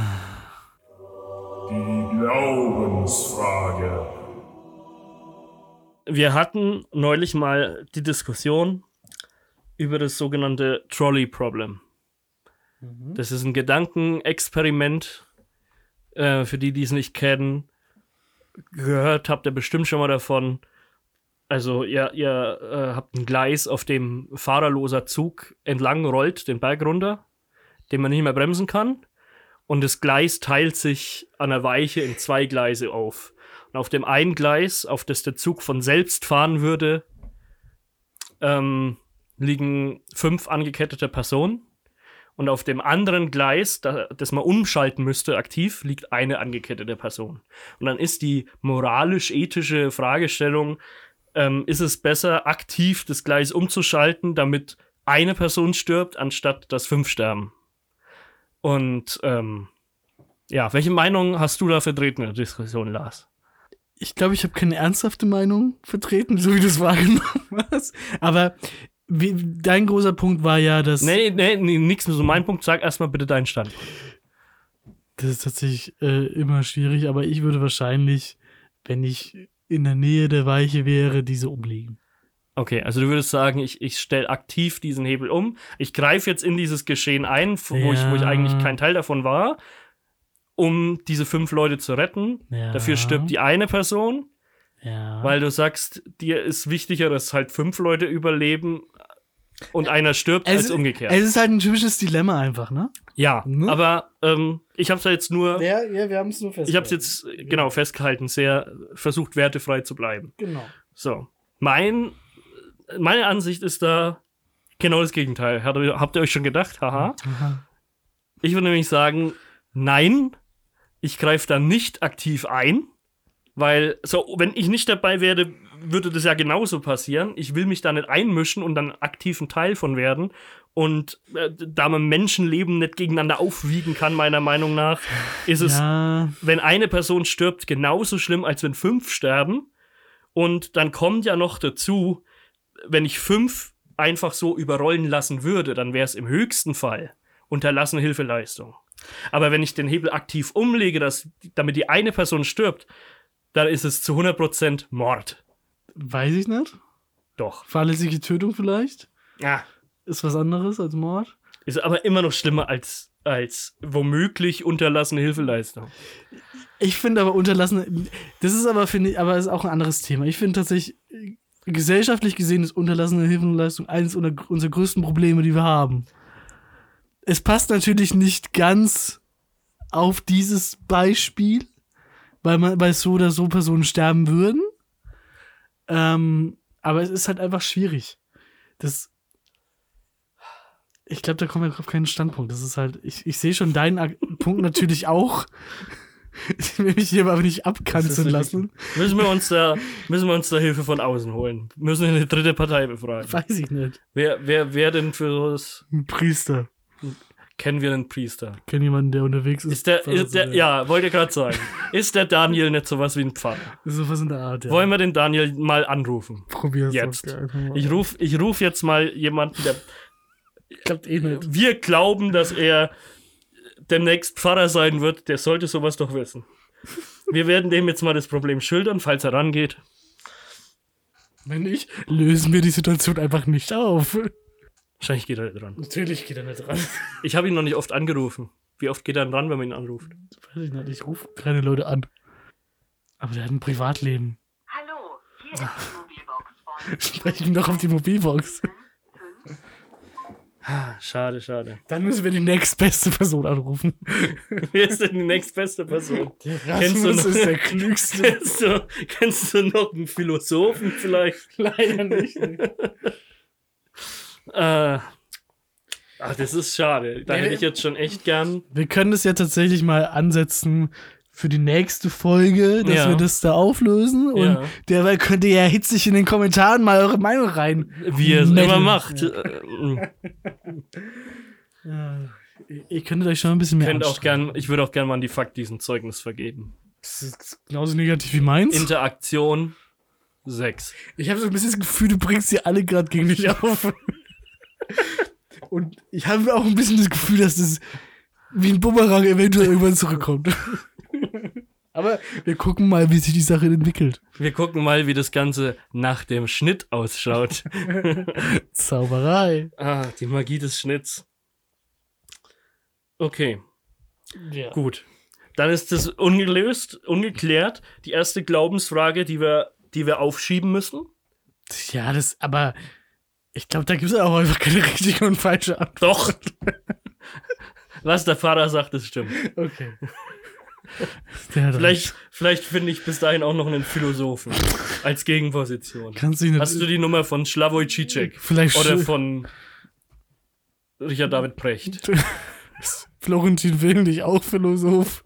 Glaubensfrage. Wir hatten neulich mal die Diskussion über das sogenannte Trolley Problem. Das ist ein Gedankenexperiment. Äh, für die, die es nicht kennen, gehört habt ihr bestimmt schon mal davon. Also ihr, ihr äh, habt ein Gleis, auf dem fahrerloser Zug entlang rollt, den Berg runter, den man nicht mehr bremsen kann. Und das Gleis teilt sich an der Weiche in zwei Gleise auf. Und auf dem einen Gleis, auf das der Zug von selbst fahren würde, ähm, liegen fünf angekettete Personen. Und auf dem anderen Gleis, da, das man umschalten müsste, aktiv, liegt eine angekettete Person. Und dann ist die moralisch-ethische Fragestellung, ähm, ist es besser, aktiv das Gleis umzuschalten, damit eine Person stirbt, anstatt dass fünf sterben? Und ähm, ja, welche Meinung hast du da vertreten in der Diskussion, Lars? Ich glaube, ich habe keine ernsthafte Meinung vertreten, so wie du es wahrgenommen hast. Aber wie, dein großer Punkt war ja, dass. Nee, nee, nee nix mehr so mein Punkt. Sag erstmal bitte deinen Stand. Das ist tatsächlich äh, immer schwierig, aber ich würde wahrscheinlich, wenn ich in der Nähe der Weiche wäre, diese umlegen. Okay, also du würdest sagen, ich, ich stelle aktiv diesen Hebel um. Ich greife jetzt in dieses Geschehen ein, wo, ich, wo ich Ja. eigentlich kein Teil davon war, um diese fünf Leute zu retten. Ja. Dafür stirbt die eine Person, Ja. weil du sagst, dir ist wichtiger, dass halt fünf Leute überleben und einer stirbt, als umgekehrt. Es ist halt ein typisches Dilemma einfach, ne? ja, Ne? aber ähm, ich habe es jetzt nur, Ja, ja, wir haben es nur fest. ich habe es jetzt genau festgehalten, sehr versucht, wertefrei zu bleiben. Genau. So, mein, meine Ansicht ist da genau das Gegenteil. Habt ihr, habt ihr euch schon gedacht? Haha. Ich würde nämlich sagen, nein, ich greife da nicht aktiv ein, weil so, wenn ich nicht dabei wäre, würde das ja genauso passieren. Ich will mich da nicht einmischen und dann aktiv ein Teil von werden. Und äh, da man Menschenleben nicht gegeneinander aufwiegen kann, meiner Meinung nach, ist es Ja, wenn eine Person stirbt, genauso schlimm, als wenn fünf sterben. Und dann kommt ja noch dazu, wenn ich fünf einfach so überrollen lassen würde, dann wäre es im höchsten Fall unterlassene Hilfeleistung. Aber wenn ich den Hebel aktiv umlege, dass, damit die eine Person stirbt, dann ist es zu 100% Mord. Weiß ich nicht. Doch. Fahrlässige Tötung vielleicht? Ja. Ist was anderes als Mord? Ist aber immer noch schlimmer als, als womöglich unterlassene Hilfeleistung. Ich finde aber unterlassene, das ist aber, finde ich, aber ist auch ein anderes Thema. Ich finde tatsächlich, gesellschaftlich gesehen ist unterlassene Hilfeleistung eines unserer unserer größten Probleme, die wir haben. Es passt natürlich nicht ganz auf dieses Beispiel, weil man, weil so oder so Personen sterben würden. Ähm, aber es ist halt einfach schwierig. Das, ich glaube, da kommen wir auf keinen Standpunkt. Das ist halt, ich, ich sehe schon deinen Punkt *laughs* natürlich auch. Ich will mich hier aber nicht abkanzeln lassen. Müssen wir uns da, müssen wir uns da Hilfe von außen holen? Müssen wir eine dritte Partei befragen? Weiß ich nicht. Wer, wer, wer denn für sowas? Ein Priester. Kennen wir einen Priester? Kenn jemanden, der unterwegs ist. Ist der, ist der ja, wollte gerade sagen. Ist der Daniel nicht sowas wie ein Pfarrer? Sowas in der Art, ja. Wollen wir den Daniel mal anrufen? Probier's Jetzt. mal. Ich rufe ich ruf jetzt mal jemanden, der. Klappt eh nicht. Wir glauben, dass er demnächst Pfarrer sein wird. Der sollte sowas doch wissen. Wir werden dem jetzt mal das Problem schildern, falls er rangeht. Wenn nicht, lösen wir die Situation einfach nicht auf. Wahrscheinlich geht er nicht ran. Natürlich geht er nicht ran. *laughs* Ich habe ihn noch nicht oft angerufen. Wie oft geht er denn ran, wenn man ihn anruft? Weiß ich nicht, ich rufe keine Leute an. Aber der hat ein Privatleben. Hallo, hier ist die Mobilbox *laughs* Sprechen doch auf die Mobilbox. Ah, Schade, schade. Dann müssen wir die nächstbeste Person anrufen. Wer ist denn die nächstbeste Person? *laughs* Kennst du noch- ist der Klügste. Kennst du, kennst du noch einen Philosophen vielleicht? Leider nicht. Äh, ach, das ist schade. Da Nee, hätte ich jetzt schon echt gern. Wir können das ja tatsächlich mal ansetzen für die nächste Folge, dass Ja. wir das da auflösen. Und Ja. derweil könnt ihr ja hitzig in den Kommentaren mal eure Meinung rein. Wie er es immer macht. Äh, Ja, ihr könntet euch schon ein bisschen mehr auch gern, ich würde auch gern mal die Fakt diesen Zeugnis vergeben. Das ist genauso negativ wie meins. Interaktion 6. ich habe so ein bisschen das Gefühl, du bringst sie alle gerade gegen mich auf. Und ich habe auch ein bisschen das Gefühl, dass das wie ein Bumerang eventuell irgendwann zurückkommt. Aber wir gucken mal, wie sich die Sache entwickelt. Wir gucken mal, wie das Ganze nach dem Schnitt ausschaut. *laughs* Zauberei. ah, die Magie des Schnitts. Okay, Ja. gut. Dann ist das ungelöst, ungeklärt. Die erste Glaubensfrage, die wir, die wir aufschieben müssen. Ja, das, aber ich glaube, da gibt es auch einfach keine richtige und falsche Antwort. Doch. *laughs* Was der Pfarrer sagt, das stimmt. Okay. Vielleicht, vielleicht finde ich bis dahin auch noch einen Philosophen als Gegenposition. Kannst du nicht. Hast du die Nummer von Slavoj Žižek Vielleicht oder von Richard David Precht? *laughs* Florentin Will nicht auch Philosoph?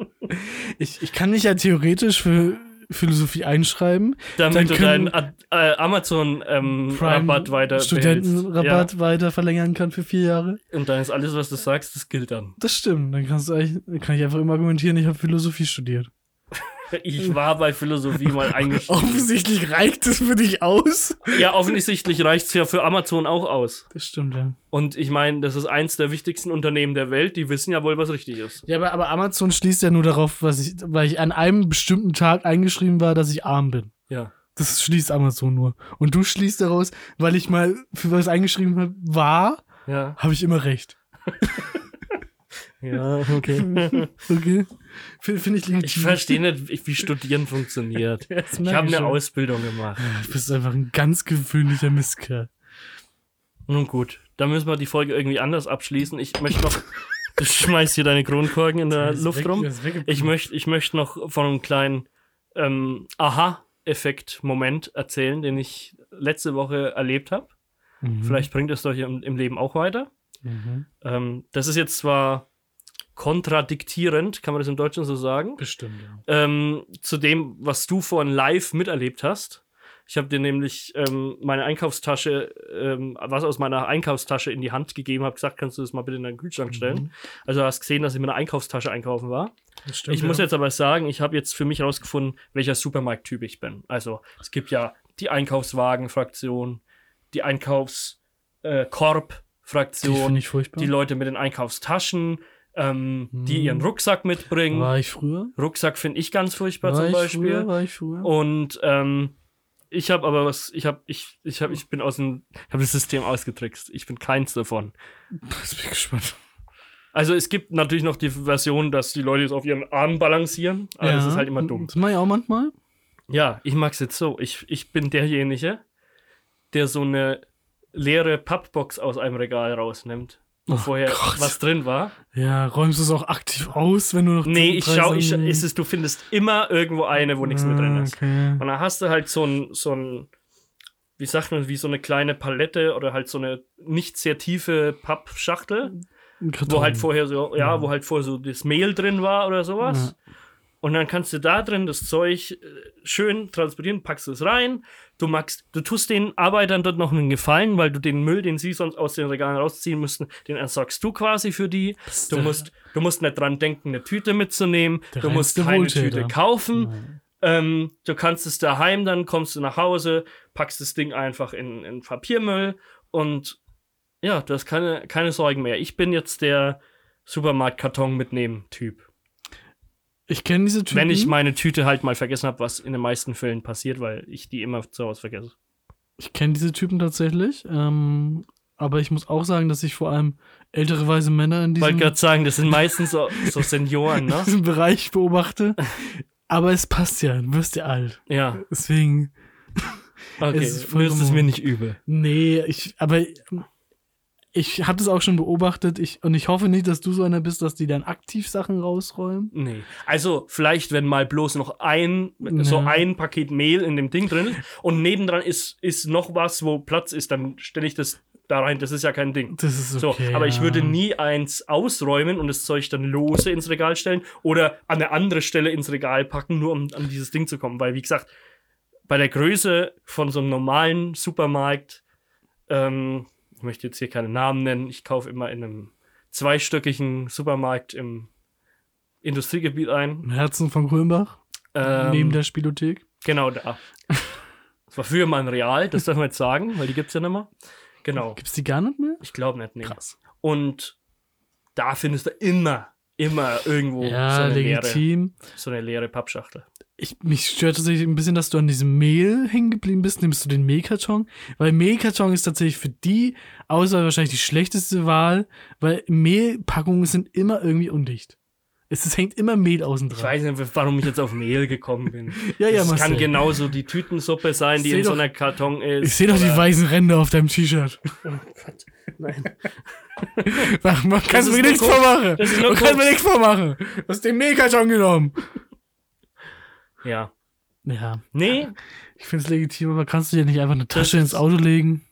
Ich, ich kann mich ja theoretisch für Philosophie einschreiben. Dann Damit du deinen äh, Amazon-Rabatt weiter behältst. Studentenrabatt weiter verlängern kann für vier Jahre. Ja. Und dann ist alles, was du sagst, das gilt dann. Das stimmt. Dann kannst du eigentlich, dann kann ich einfach immer argumentieren, ich habe Philosophie studiert. Ich war bei Philosophie mal *laughs* eingeschrieben. Offensichtlich reicht es für dich aus. Ja, offensichtlich reicht's ja für Amazon auch aus. Das stimmt, ja. Und ich meine, das ist eins der wichtigsten Unternehmen der Welt. Die wissen ja wohl, was richtig ist. Ja, aber, aber Amazon schließt ja nur darauf, was ich, weil ich an einem bestimmten Tag eingeschrieben war, dass ich arm bin. Ja. Das schließt Amazon nur. Und du schließt daraus, weil ich mal für was eingeschrieben habe, war, Ja. habe ich immer recht. *laughs* Ja, okay. *laughs* Okay? Finde ich legitim. Ich verstehe nicht, wie Studieren funktioniert. *laughs* Ich habe eine. Ausbildung gemacht. Du bist einfach ein ganz gewöhnlicher Mistkerl. Nun gut, dann müssen wir die Folge irgendwie anders abschließen. Ich möchte noch. *laughs* Du schmeißt hier deine Kronkorken in der Luft rum. Ich möchte ich möcht noch von einem kleinen ähm, Aha-Effekt-Moment erzählen, den ich letzte Woche erlebt habe. Mhm. Vielleicht bringt es euch im, im Leben auch weiter. Mhm. Ähm, das ist jetzt zwar kontradiktierend, kann man das im Deutschen so sagen, Bestimmt, ja. ähm, zu dem, was du vorhin live miterlebt hast. Ich habe dir nämlich ähm, meine Einkaufstasche, ähm, was aus meiner Einkaufstasche in die Hand gegeben, habe gesagt, kannst du das mal bitte in deinen Kühlschrank stellen. Also du hast gesehen, dass ich mit einer Einkaufstasche einkaufen war. Das stimmt, ich muss jetzt aber sagen, ich habe jetzt für mich herausgefunden, welcher Supermarkttyp ich bin. Also es gibt ja die Einkaufswagen-Fraktion, die Die Einkaufskorb-Fraktion, ich furchtbar. die Leute mit den Einkaufstaschen, ähm, die Hm. ihren Rucksack mitbringen. war ich früher? Rucksack finde ich ganz furchtbar War zum Beispiel. früher? War ich früher? Und ähm, ich habe aber was, ich habe, ich, ich habe, ich bin aus dem, ich habe das System ausgetrickst. Ich bin keins davon. Jetzt bin ich gespannt. Also es gibt natürlich noch die Version, dass die Leute es auf ihren Armen balancieren, aber das ist halt immer dumm. Das mache ich auch manchmal. Ja, ich mag's jetzt so. Ich, ich bin derjenige, der so eine leere Pappbox aus einem Regal rausnimmt, wo Oh vorher Gott. was drin war. Ja, räumst du es auch aktiv aus, wenn du noch Nee, ich schau, ich, ist es, du findest immer irgendwo eine, wo nichts mehr drin ist. Ah, Okay. Und dann hast du halt so ein, so ein, wie sagt man, wie so eine kleine Palette oder halt so eine nicht sehr tiefe Pappschachtel, wo halt vorher so, ja, wo halt vorher so das Mehl drin war oder sowas. Und dann kannst du da drin das Zeug äh, schön transportieren, packst es rein. Du magst, du tust den Arbeitern dort noch einen Gefallen, weil du den Müll, den sie sonst aus den Regalen rausziehen müssten, den entsorgst du quasi für die. Du der- musst, du musst nicht dran denken, eine Tüte mitzunehmen. Der Du musst keine Wohltäter. Tüte kaufen. Ähm, du kannst es daheim, dann kommst du nach Hause, packst das Ding einfach in, in Papiermüll und ja, du hast keine, keine Sorgen mehr. Ich bin jetzt der Supermarktkarton mitnehmen Typ. Ich kenne diese Typen. Wenn ich meine Tüte halt mal vergessen habe, was in den meisten Fällen passiert, weil ich die immer zu Hause vergesse. Ich kenne diese Typen tatsächlich. Ähm, aber ich muss auch sagen, dass ich vor allem ältere weise Männer in Ich wollte diesem, gerade sagen, das sind meistens so, so Senioren, *laughs* ne? diesem Bereich beobachte. *laughs* aber es passt ja, du wirst ja alt. Ja, Deswegen, okay. *laughs* Es ist es mir nicht übel. nee, ich, aber ich habe das auch schon beobachtet. Ich, und ich hoffe nicht, dass du so einer bist, dass die dann aktiv Sachen rausräumen. Nee. Also, vielleicht, wenn mal bloß noch ein, so Ja. ein Paket Mehl in dem Ding drin ist und nebendran ist, ist noch was, wo Platz ist, dann stelle ich das da rein. Das ist ja kein Ding. Das ist okay. so, aber ich ja. würde nie eins ausräumen und das Zeug dann lose ins Regal stellen oder an eine andere Stelle ins Regal packen, nur um an dieses Ding zu kommen. Weil, wie gesagt, bei der Größe von so einem normalen Supermarkt, ähm, ich möchte jetzt hier keine Namen nennen, ich kaufe immer in einem zweistöckigen Supermarkt im Industriegebiet ein. Im Herzen von Kulmbach, Ähm, neben der Spielothek. Genau da. *laughs* Das war früher mal ein Real, das darf man jetzt sagen, weil die gibt es ja nicht mehr. Genau. Gibt's die gar nicht mehr? Ich glaube nicht, nee. Krass. Und da findest du immer, immer irgendwo so, Ja, eine leere, legitim. so eine leere Pappschachtel. Ich, mich stört tatsächlich ein bisschen, dass du an diesem Mehl hängen geblieben bist. Nimmst du den Mehlkarton? Weil Mehlkarton ist tatsächlich für die Auswahl wahrscheinlich die schlechteste Wahl, weil Mehlpackungen sind immer irgendwie undicht. Es, es hängt immer Mehl außen Ich dran. weiß nicht, warum ich jetzt auf Mehl gekommen bin. *laughs* Ja, ja, Es kann Marcel. genauso die Tütensuppe sein, die in so doch- einer Karton ist. Ich sehe doch die weißen Ränder auf deinem T-Shirt. *laughs* Nein. *laughs* Mach- Man kannst ist mir nichts vormachen. Man kann mir nichts vormachen. Du hast den Mehlkarton genommen. Ja. Ja, Nee, ich finde es legitim, aber kannst du dir nicht einfach eine Tasche ist- ins Auto legen?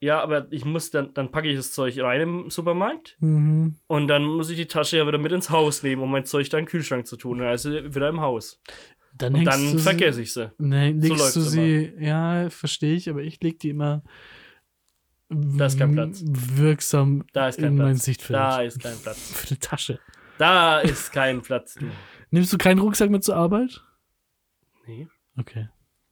ja, aber ich muss dann, dann packe ich das Zeug rein im Supermarkt Mhm. und dann muss ich die Tasche ja wieder mit ins Haus nehmen, um mein Zeug da in den Kühlschrank zu tun. Also wieder im Haus. Dann, Und dann sie- vergesse ich sie. Nee, legst läuft's du sie, ja, verstehe ich, aber ich leg die immer Da ist kein Platz. wirksam Da ist kein in mein Platz. Sichtfeld. Da ist kein Platz. *laughs* Für eine Tasche. Da ist kein Platz. Nimmst du keinen Rucksack mit zur Arbeit? Nee. Okay.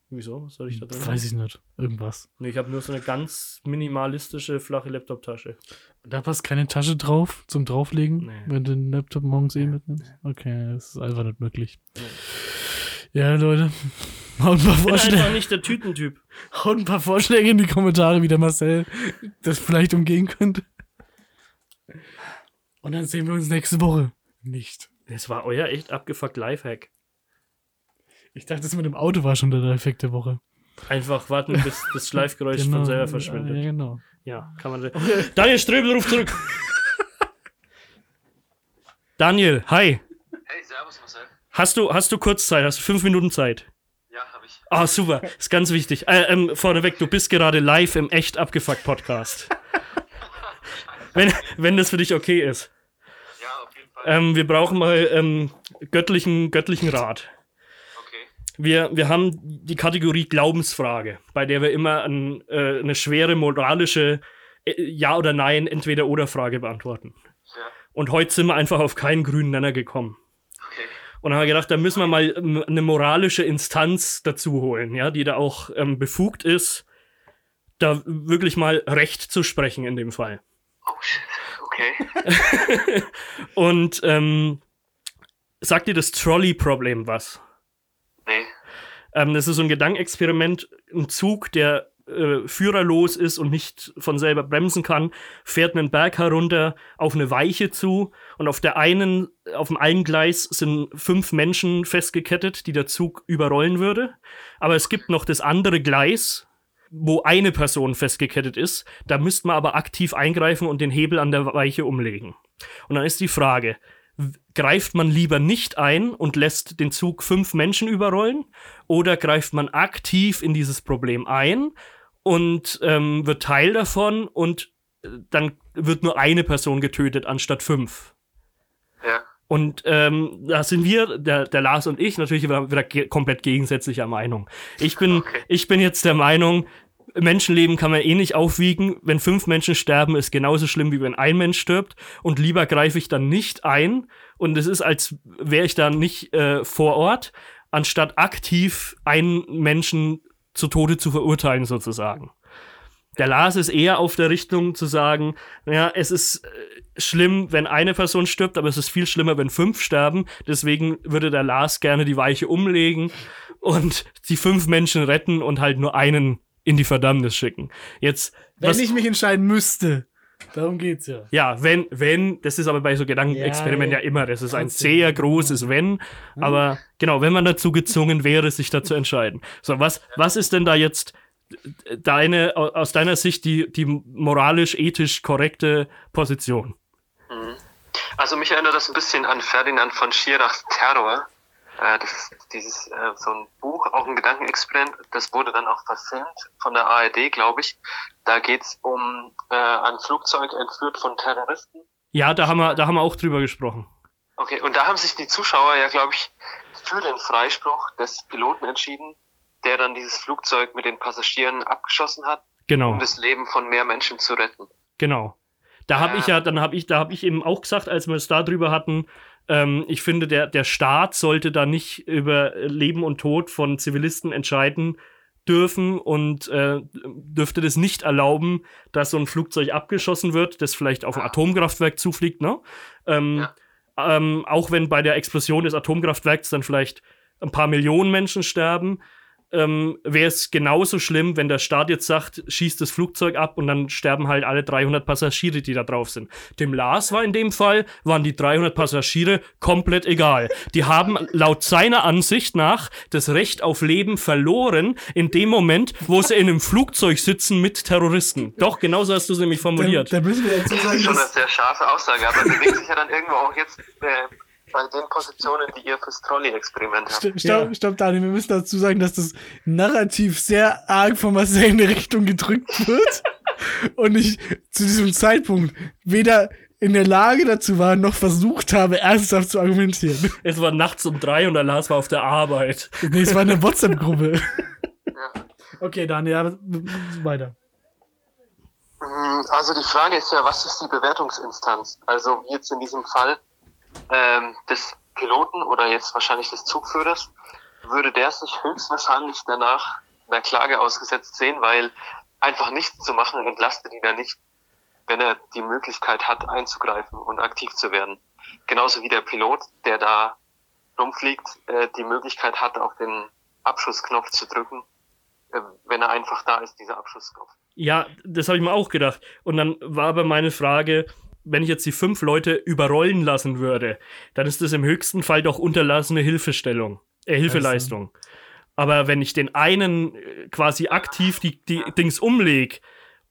Wieso? Was soll ich da drin? Weiß ich nicht. Irgendwas. Nee, ich habe nur so eine ganz minimalistische, flache Laptop-Tasche. Da passt keine Tasche drauf zum drauflegen, Nee. wenn du den Laptop morgens eh mitnimmst? Okay, das ist einfach nicht möglich. Ja, Leute. *laughs* Haut ein, paar Ich bin Vorschläge, einfach nicht der Tütentyp. *laughs* haut ein paar Vorschläge in die Kommentare, wie der Marcel das vielleicht umgehen könnte. Und dann sehen wir uns nächste Woche. Nicht. Das war euer echt abgefuckt Lifehack. Ich dachte, das mit dem Auto war schon der Effekt der Woche. Einfach warten, bis *laughs* das Schleifgeräusch von selber Ja, verschwindet. genau. Ja, kann man. *laughs* Daniel Ströbel ruft zurück. Daniel, hi. Hey, servus Marcel. Hast du, hast du kurz Zeit? Hast du fünf Minuten Zeit? Ja, habe ich. Ah, super. Ist ganz wichtig. Äh, ähm, vorneweg, du bist gerade live im echt abgefuckt Podcast. *laughs* wenn, wenn das für dich okay ist. Ja, auf jeden Fall. Ähm, wir brauchen mal ähm, göttlichen, göttlichen Rat. Wir, wir haben die Kategorie Glaubensfrage, bei der wir immer ein, äh, eine schwere moralische äh, Ja- oder Nein, Entweder-Oder-Frage beantworten. Ja. Und heute sind wir einfach auf keinen grünen Nenner gekommen. Okay. Und haben wir gedacht, da müssen wir mal eine moralische Instanz dazu holen, ja, die da auch ähm, befugt ist, da wirklich mal Recht zu sprechen in dem Fall. Oh shit. Okay. *laughs* Und ähm, sagt dir das Trolley-Problem was? Nee. Ähm, das ist so ein Gedankenexperiment. Ein Zug, der äh, führerlos ist und nicht von selber bremsen kann, fährt einen Berg herunter auf eine Weiche zu und auf der einen, auf dem einen Gleis sind fünf Menschen festgekettet, die der Zug überrollen würde. Aber es gibt noch das andere Gleis, wo eine Person festgekettet ist. Da müsste man aber aktiv eingreifen und den Hebel an der Weiche umlegen. Und dann ist die Frage, greift man lieber nicht ein und lässt den Zug fünf Menschen überrollen oder greift man aktiv in dieses Problem ein und ähm, wird Teil davon und äh, dann wird nur eine Person getötet anstatt fünf. Ja. Und ähm, da sind wir, der, der Lars und ich, natürlich wieder, wieder komplett gegensätzlicher Meinung. Ich bin, Okay. ich bin jetzt der Meinung, Menschenleben kann man eh nicht aufwiegen. Wenn fünf Menschen sterben, ist genauso schlimm, wie wenn ein Mensch stirbt. Und lieber greife ich dann nicht ein. Und es ist, als wäre ich da nicht äh, vor Ort, anstatt aktiv einen Menschen zu Tode zu verurteilen, sozusagen. Der Lars ist eher auf der Richtung zu sagen, ja, es ist äh, schlimm, wenn eine Person stirbt, aber es ist viel schlimmer, wenn fünf sterben. Deswegen würde der Lars gerne die Weiche umlegen und die fünf Menschen retten und halt nur einen in die Verdammnis schicken. Jetzt, Wenn was, ich mich entscheiden müsste. Darum geht's ja. ja, wenn, wenn, das ist aber bei so Gedankenexperimenten Ja, ja, immer, das ist ein sehr großes Wenn, aber genau, wenn man dazu gezwungen wäre, sich dazu entscheiden. So, was, was ist denn da jetzt deine, au- aus deiner Sicht die, die moralisch, ethisch korrekte Position? Also mich erinnert das ein bisschen an Ferdinand von Schirachs Terror. Äh, das ist dieses äh, so ein Buch, auch ein Gedankenexperiment. Das wurde dann auch verfilmt von der ARD, glaube ich. Da geht's um äh, ein Flugzeug entführt von Terroristen. Ja, da haben wir, da haben wir auch drüber gesprochen. Okay, und da haben sich die Zuschauer ja, glaube ich, für den Freispruch des Piloten entschieden, der dann dieses Flugzeug mit den Passagieren abgeschossen hat, Genau. um das Leben von mehr Menschen zu retten. Genau. Da habe Ja. ich ja, dann habe ich, da habe ich eben auch gesagt, als wir es da drüber hatten, ähm, ich finde, der, der Staat sollte da nicht über Leben und Tod von Zivilisten entscheiden, dürfen und äh, dürfte das nicht erlauben, dass so ein Flugzeug abgeschossen wird, das vielleicht auf ein Atomkraftwerk zufliegt, ne? Ähm, ähm, auch wenn bei der Explosion des Atomkraftwerks dann vielleicht ein paar Millionen Menschen sterben, ähm, wäre es genauso schlimm, wenn der Staat jetzt sagt, schießt das Flugzeug ab und dann sterben halt alle 300 Passagiere, die da drauf sind. Dem Lars war in dem Fall, waren die 300 Passagiere komplett egal. Die haben laut seiner Ansicht nach das Recht auf Leben verloren in dem Moment, wo sie in einem Flugzeug sitzen mit Terroristen. Doch, genauso hast du es nämlich formuliert. Da, da müssen wir Das sagen, ist schon eine sehr scharfe Aussage, aber bewegt sich ja dann irgendwo auch jetzt äh, bei den Positionen, die ihr fürs Trolley-Experiment habt. Stopp, stopp, stopp, Daniel, wir müssen dazu sagen, dass das Narrativ sehr arg von Marcel in eine Richtung gedrückt wird *laughs* und ich zu diesem Zeitpunkt weder in der Lage dazu war, noch versucht habe, ernsthaft zu argumentieren. Es war nachts um drei und der Lars war auf der Arbeit. Nee, es war eine WhatsApp-Gruppe. *laughs* Ja. Okay, Daniel, ja, weiter. Mm, Also die Frage ist ja, was ist die Bewertungsinstanz? Also wie jetzt in diesem Fall ähm, des Piloten oder jetzt wahrscheinlich des Zugführers, würde der sich höchstwahrscheinlich danach einer Klage ausgesetzt sehen, weil einfach nichts zu machen entlastet ihn ja nicht, wenn er die Möglichkeit hat, einzugreifen und aktiv zu werden. Genauso wie der Pilot, der da rumfliegt, äh, die Möglichkeit hat, auf den Abschussknopf zu drücken, äh, wenn er einfach da ist, dieser Abschussknopf. Ja, das habe ich mir auch gedacht. Und dann war aber meine Frage, wenn ich jetzt die fünf Leute überrollen lassen würde, dann ist das im höchsten Fall doch unterlassene Hilfestellung, äh, Hilfeleistung. Aber wenn ich den einen äh, quasi aktiv die, die Dings umleg,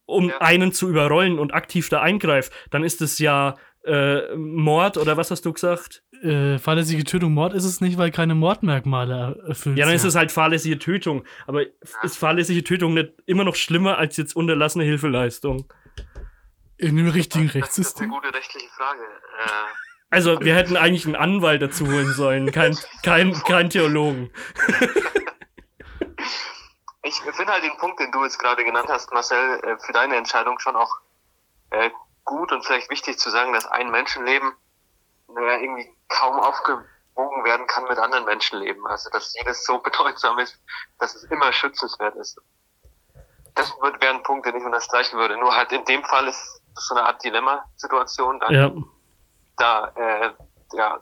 um Ja. einen zu überrollen und aktiv da eingreife, dann ist es ja äh, Mord oder was hast du gesagt? Äh, fahrlässige Tötung Mord ist es nicht, weil keine Mordmerkmale erfüllt Ja, dann ist es halt fahrlässige Tötung. Aber ist fahrlässige Tötung nicht immer noch schlimmer als jetzt unterlassene Hilfeleistung? In dem richtigen Das ist eine Rechtssystem. gute rechtliche Frage. Äh, Also, wir hätten eigentlich einen Anwalt dazu holen sollen, kein, *laughs* kein, kein Theologen. *laughs* ich finde halt den Punkt, den du jetzt gerade genannt hast, Marcel, äh, für deine Entscheidung schon auch äh, gut und vielleicht wichtig zu sagen, dass ein Menschenleben naja, irgendwie kaum aufgewogen werden kann mit anderen Menschenleben. Also dass jedes so bedeutsam ist, dass es immer schützenswert ist. Das wird- wäre ein Punkt, den ich unterstreichen würde. Nur halt in dem Fall ist so eine Art Dilemma-Situation. Da, Ja. da, äh, ja,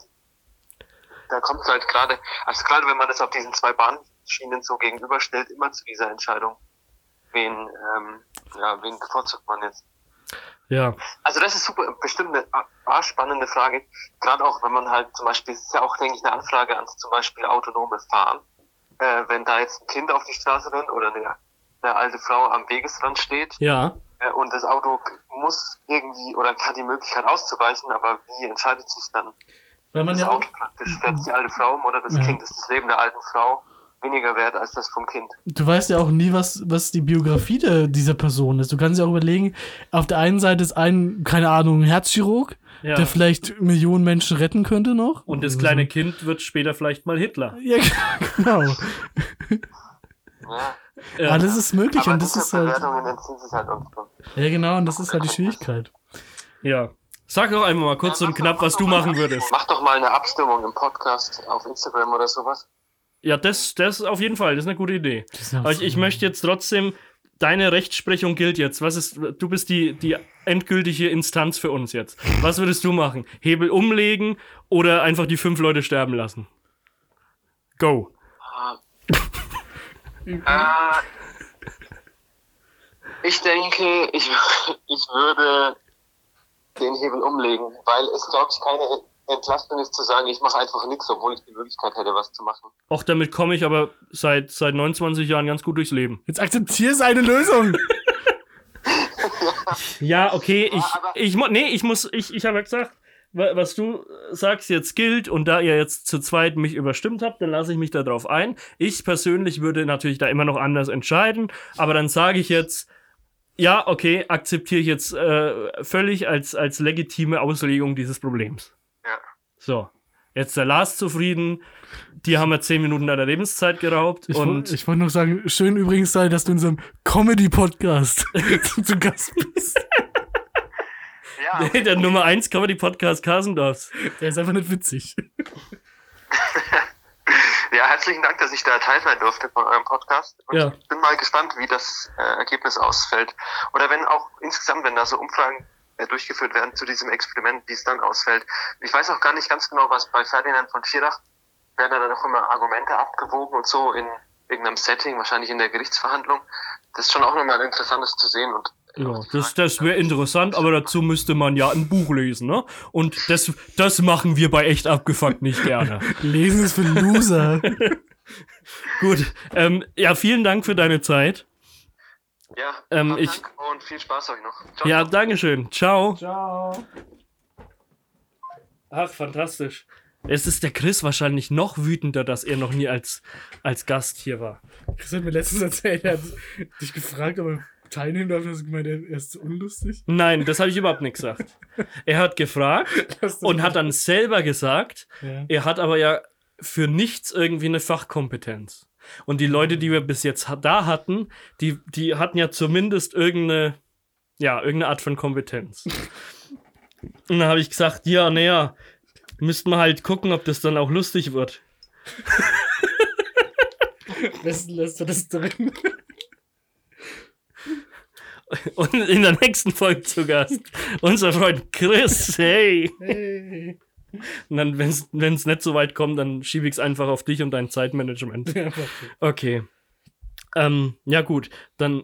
da kommt es halt gerade, also gerade wenn man das auf diesen zwei Bahnschienen so gegenüberstellt, immer zu dieser Entscheidung, wen, ähm, ja, wen bevorzugt man jetzt. Ja. Also das ist super, bestimmt eine a- arschspannende Frage. Gerade auch, wenn man halt zum Beispiel, es ist ja auch, denke ich, eine Anfrage ans zum Beispiel autonome Fahren. Äh, wenn da jetzt ein Kind auf die Straße rennt oder eine, eine alte Frau am Wegesrand steht Ja. Äh, und das Auto muss irgendwie oder hat die Möglichkeit auszuweichen, aber wie entscheidet sich dann Weil man das ja auch, Auto praktisch? Fährt die alte Frau um oder das Ja. Kind? Ist das Leben der alten Frau weniger wert als das vom Kind? du weißt ja auch nie, was, was die Biografie der, dieser Person ist. Du kannst ja auch überlegen, auf der einen Seite ist ein, keine Ahnung, ein Herzchirurg, Ja. der vielleicht Millionen Menschen retten könnte noch. Und das kleine Kind wird später vielleicht mal Hitler. Ja, *laughs* genau. Ja. Ja. Alles ist möglich Aber und das ist halt. Halt. Ja, genau, und das ist halt die Schwierigkeit. ja. Sag doch einmal mal kurz und knapp, was du machen würdest. Mach doch mal eine Abstimmung im Podcast auf Instagram oder sowas. Ja, das, das auf jeden Fall, das ist eine gute Idee. ja Aber ich, ich möchte jetzt trotzdem, deine Rechtsprechung gilt jetzt. Was ist, du bist die, die endgültige Instanz für uns jetzt. Was würdest du machen? Hebel umlegen oder einfach die fünf Leute sterben lassen? Go. Äh, ich denke, ich, ich würde den Hebel umlegen, weil es, glaube ich, keine Entlastung ist zu sagen, ich mache einfach nichts, obwohl ich die Möglichkeit hätte, was zu machen. Auch damit komme ich aber seit, seit 29 Jahren ganz gut durchs Leben. Jetzt akzeptier seine Lösung. *laughs* *laughs* Ja, okay, ich, ich, nee, ich muss, ich, ich habe ja gesagt, was du sagst jetzt gilt und da ihr jetzt zu zweit mich überstimmt habt, dann lasse ich mich darauf ein. Ich persönlich würde natürlich da immer noch anders entscheiden, aber dann sage ich jetzt, ja, okay, akzeptiere ich jetzt äh, völlig als, als legitime Auslegung dieses Problems. Ja. So, jetzt der Lars zufrieden, die haben wir zehn Minuten deiner Lebenszeit geraubt Ich, und ich wollte noch sagen, schön übrigens sei, dass du in unserem Comedy-Podcast *laughs* *laughs* zu Gast bist. Ja, *laughs* der Nummer 1 Comedy Podcast Kasendorfs. Der ist einfach nicht witzig. *laughs* Ja, herzlichen Dank, dass ich da Teil sein durfte von eurem Podcast. Und Ja. ich bin mal gespannt, wie das äh, Ergebnis ausfällt. Oder wenn auch insgesamt, wenn da so Umfragen äh, durchgeführt werden zu diesem Experiment, wie es dann ausfällt. Ich weiß auch gar nicht ganz genau, was bei Ferdinand von Schirach werden da dann auch immer Argumente abgewogen und so in irgendeinem Setting, wahrscheinlich in der Gerichtsverhandlung. Das ist schon auch nochmal interessantes zu sehen und Ja, das, das wäre interessant, aber dazu müsste man ja ein Buch lesen, ne? Und das, das machen wir bei echt abgefuckt nicht gerne. *laughs* Lesen ist für Loser. *laughs* Gut, ähm, ja, vielen Dank für deine Zeit. ja, Ähm, ich- Dank und viel Spaß euch noch. Ciao, Ja, ciao. Dankeschön. Ciao. Ciao. Ach, fantastisch. Es ist der Chris wahrscheinlich noch wütender, dass er noch nie als, als Gast hier war. Chris hat mir letztens erzählt, er hat dich gefragt, ob er teilnehmen darf. Du hast gemeint, er ist zu unlustig. Nein, das habe ich überhaupt nicht gesagt. *laughs* Er hat gefragt *laughs* du- und hat dann selber gesagt, Ja. er hat aber ja für nichts irgendwie eine Fachkompetenz. Und die Leute, die wir bis jetzt da hatten, die, die hatten ja zumindest irgendeine, ja, irgendeine Art von Kompetenz. *laughs* Und dann habe ich gesagt, ja, naja, müssten wir halt gucken, ob das dann auch lustig wird. Am besten lässt er das drin. *laughs* Und in der nächsten Folge zu Gast unser Freund Chris, hey. Hey. Und dann, wenn es nicht so weit kommt, dann schiebe ich es einfach auf dich und dein Zeitmanagement. Okay. Ähm, ja, gut. Dann,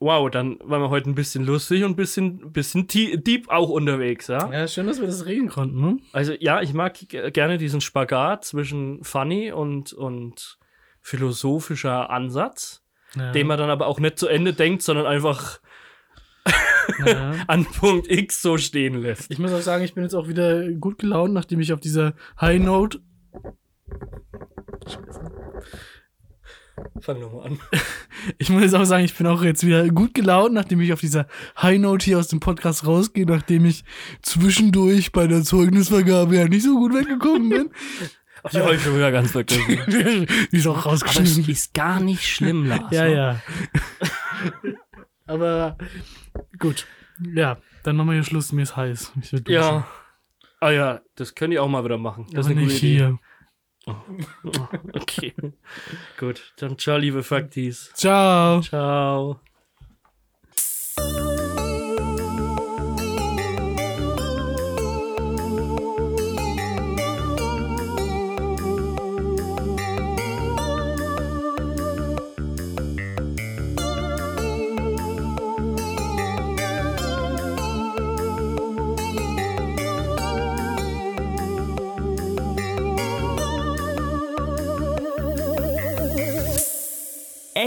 wow, dann waren wir heute ein bisschen lustig und ein bisschen, bisschen deep auch unterwegs, ja? ja, schön, dass wir das reden konnten, ne? Also, ja, ich mag gerne diesen Spagat zwischen funny und, und philosophischer Ansatz, Ja. den man dann aber auch nicht zu Ende denkt, sondern einfach ja. *laughs* an Punkt X so stehen lässt. Ich muss auch sagen, ich bin jetzt auch wieder gut gelaunt, nachdem ich auf dieser High Note. Fang nochmal an. *laughs* Ich muss jetzt auch sagen, ich bin auch jetzt wieder gut gelaunt, nachdem ich auf dieser High Note hier aus dem Podcast rausgehe, nachdem ich zwischendurch bei der Zeugnisvergabe ja nicht so gut weggekommen bin. *laughs* Die habe ich schon wieder ganz vergessen. Die ist auch Aber es rausgeschnitten. ist gar nicht schlimm, Lars. Ja, ne? ja. Aber gut. Ja, dann machen wir hier Schluss. Mir ist heiß. Ich will duschen. Ja. Ah ja, das könnt ihr auch mal wieder machen. Das aber ist eine nicht gute Idee. hier. *laughs* Okay. Gut, dann ciao, liebe Faktis. Ciao. Ciao.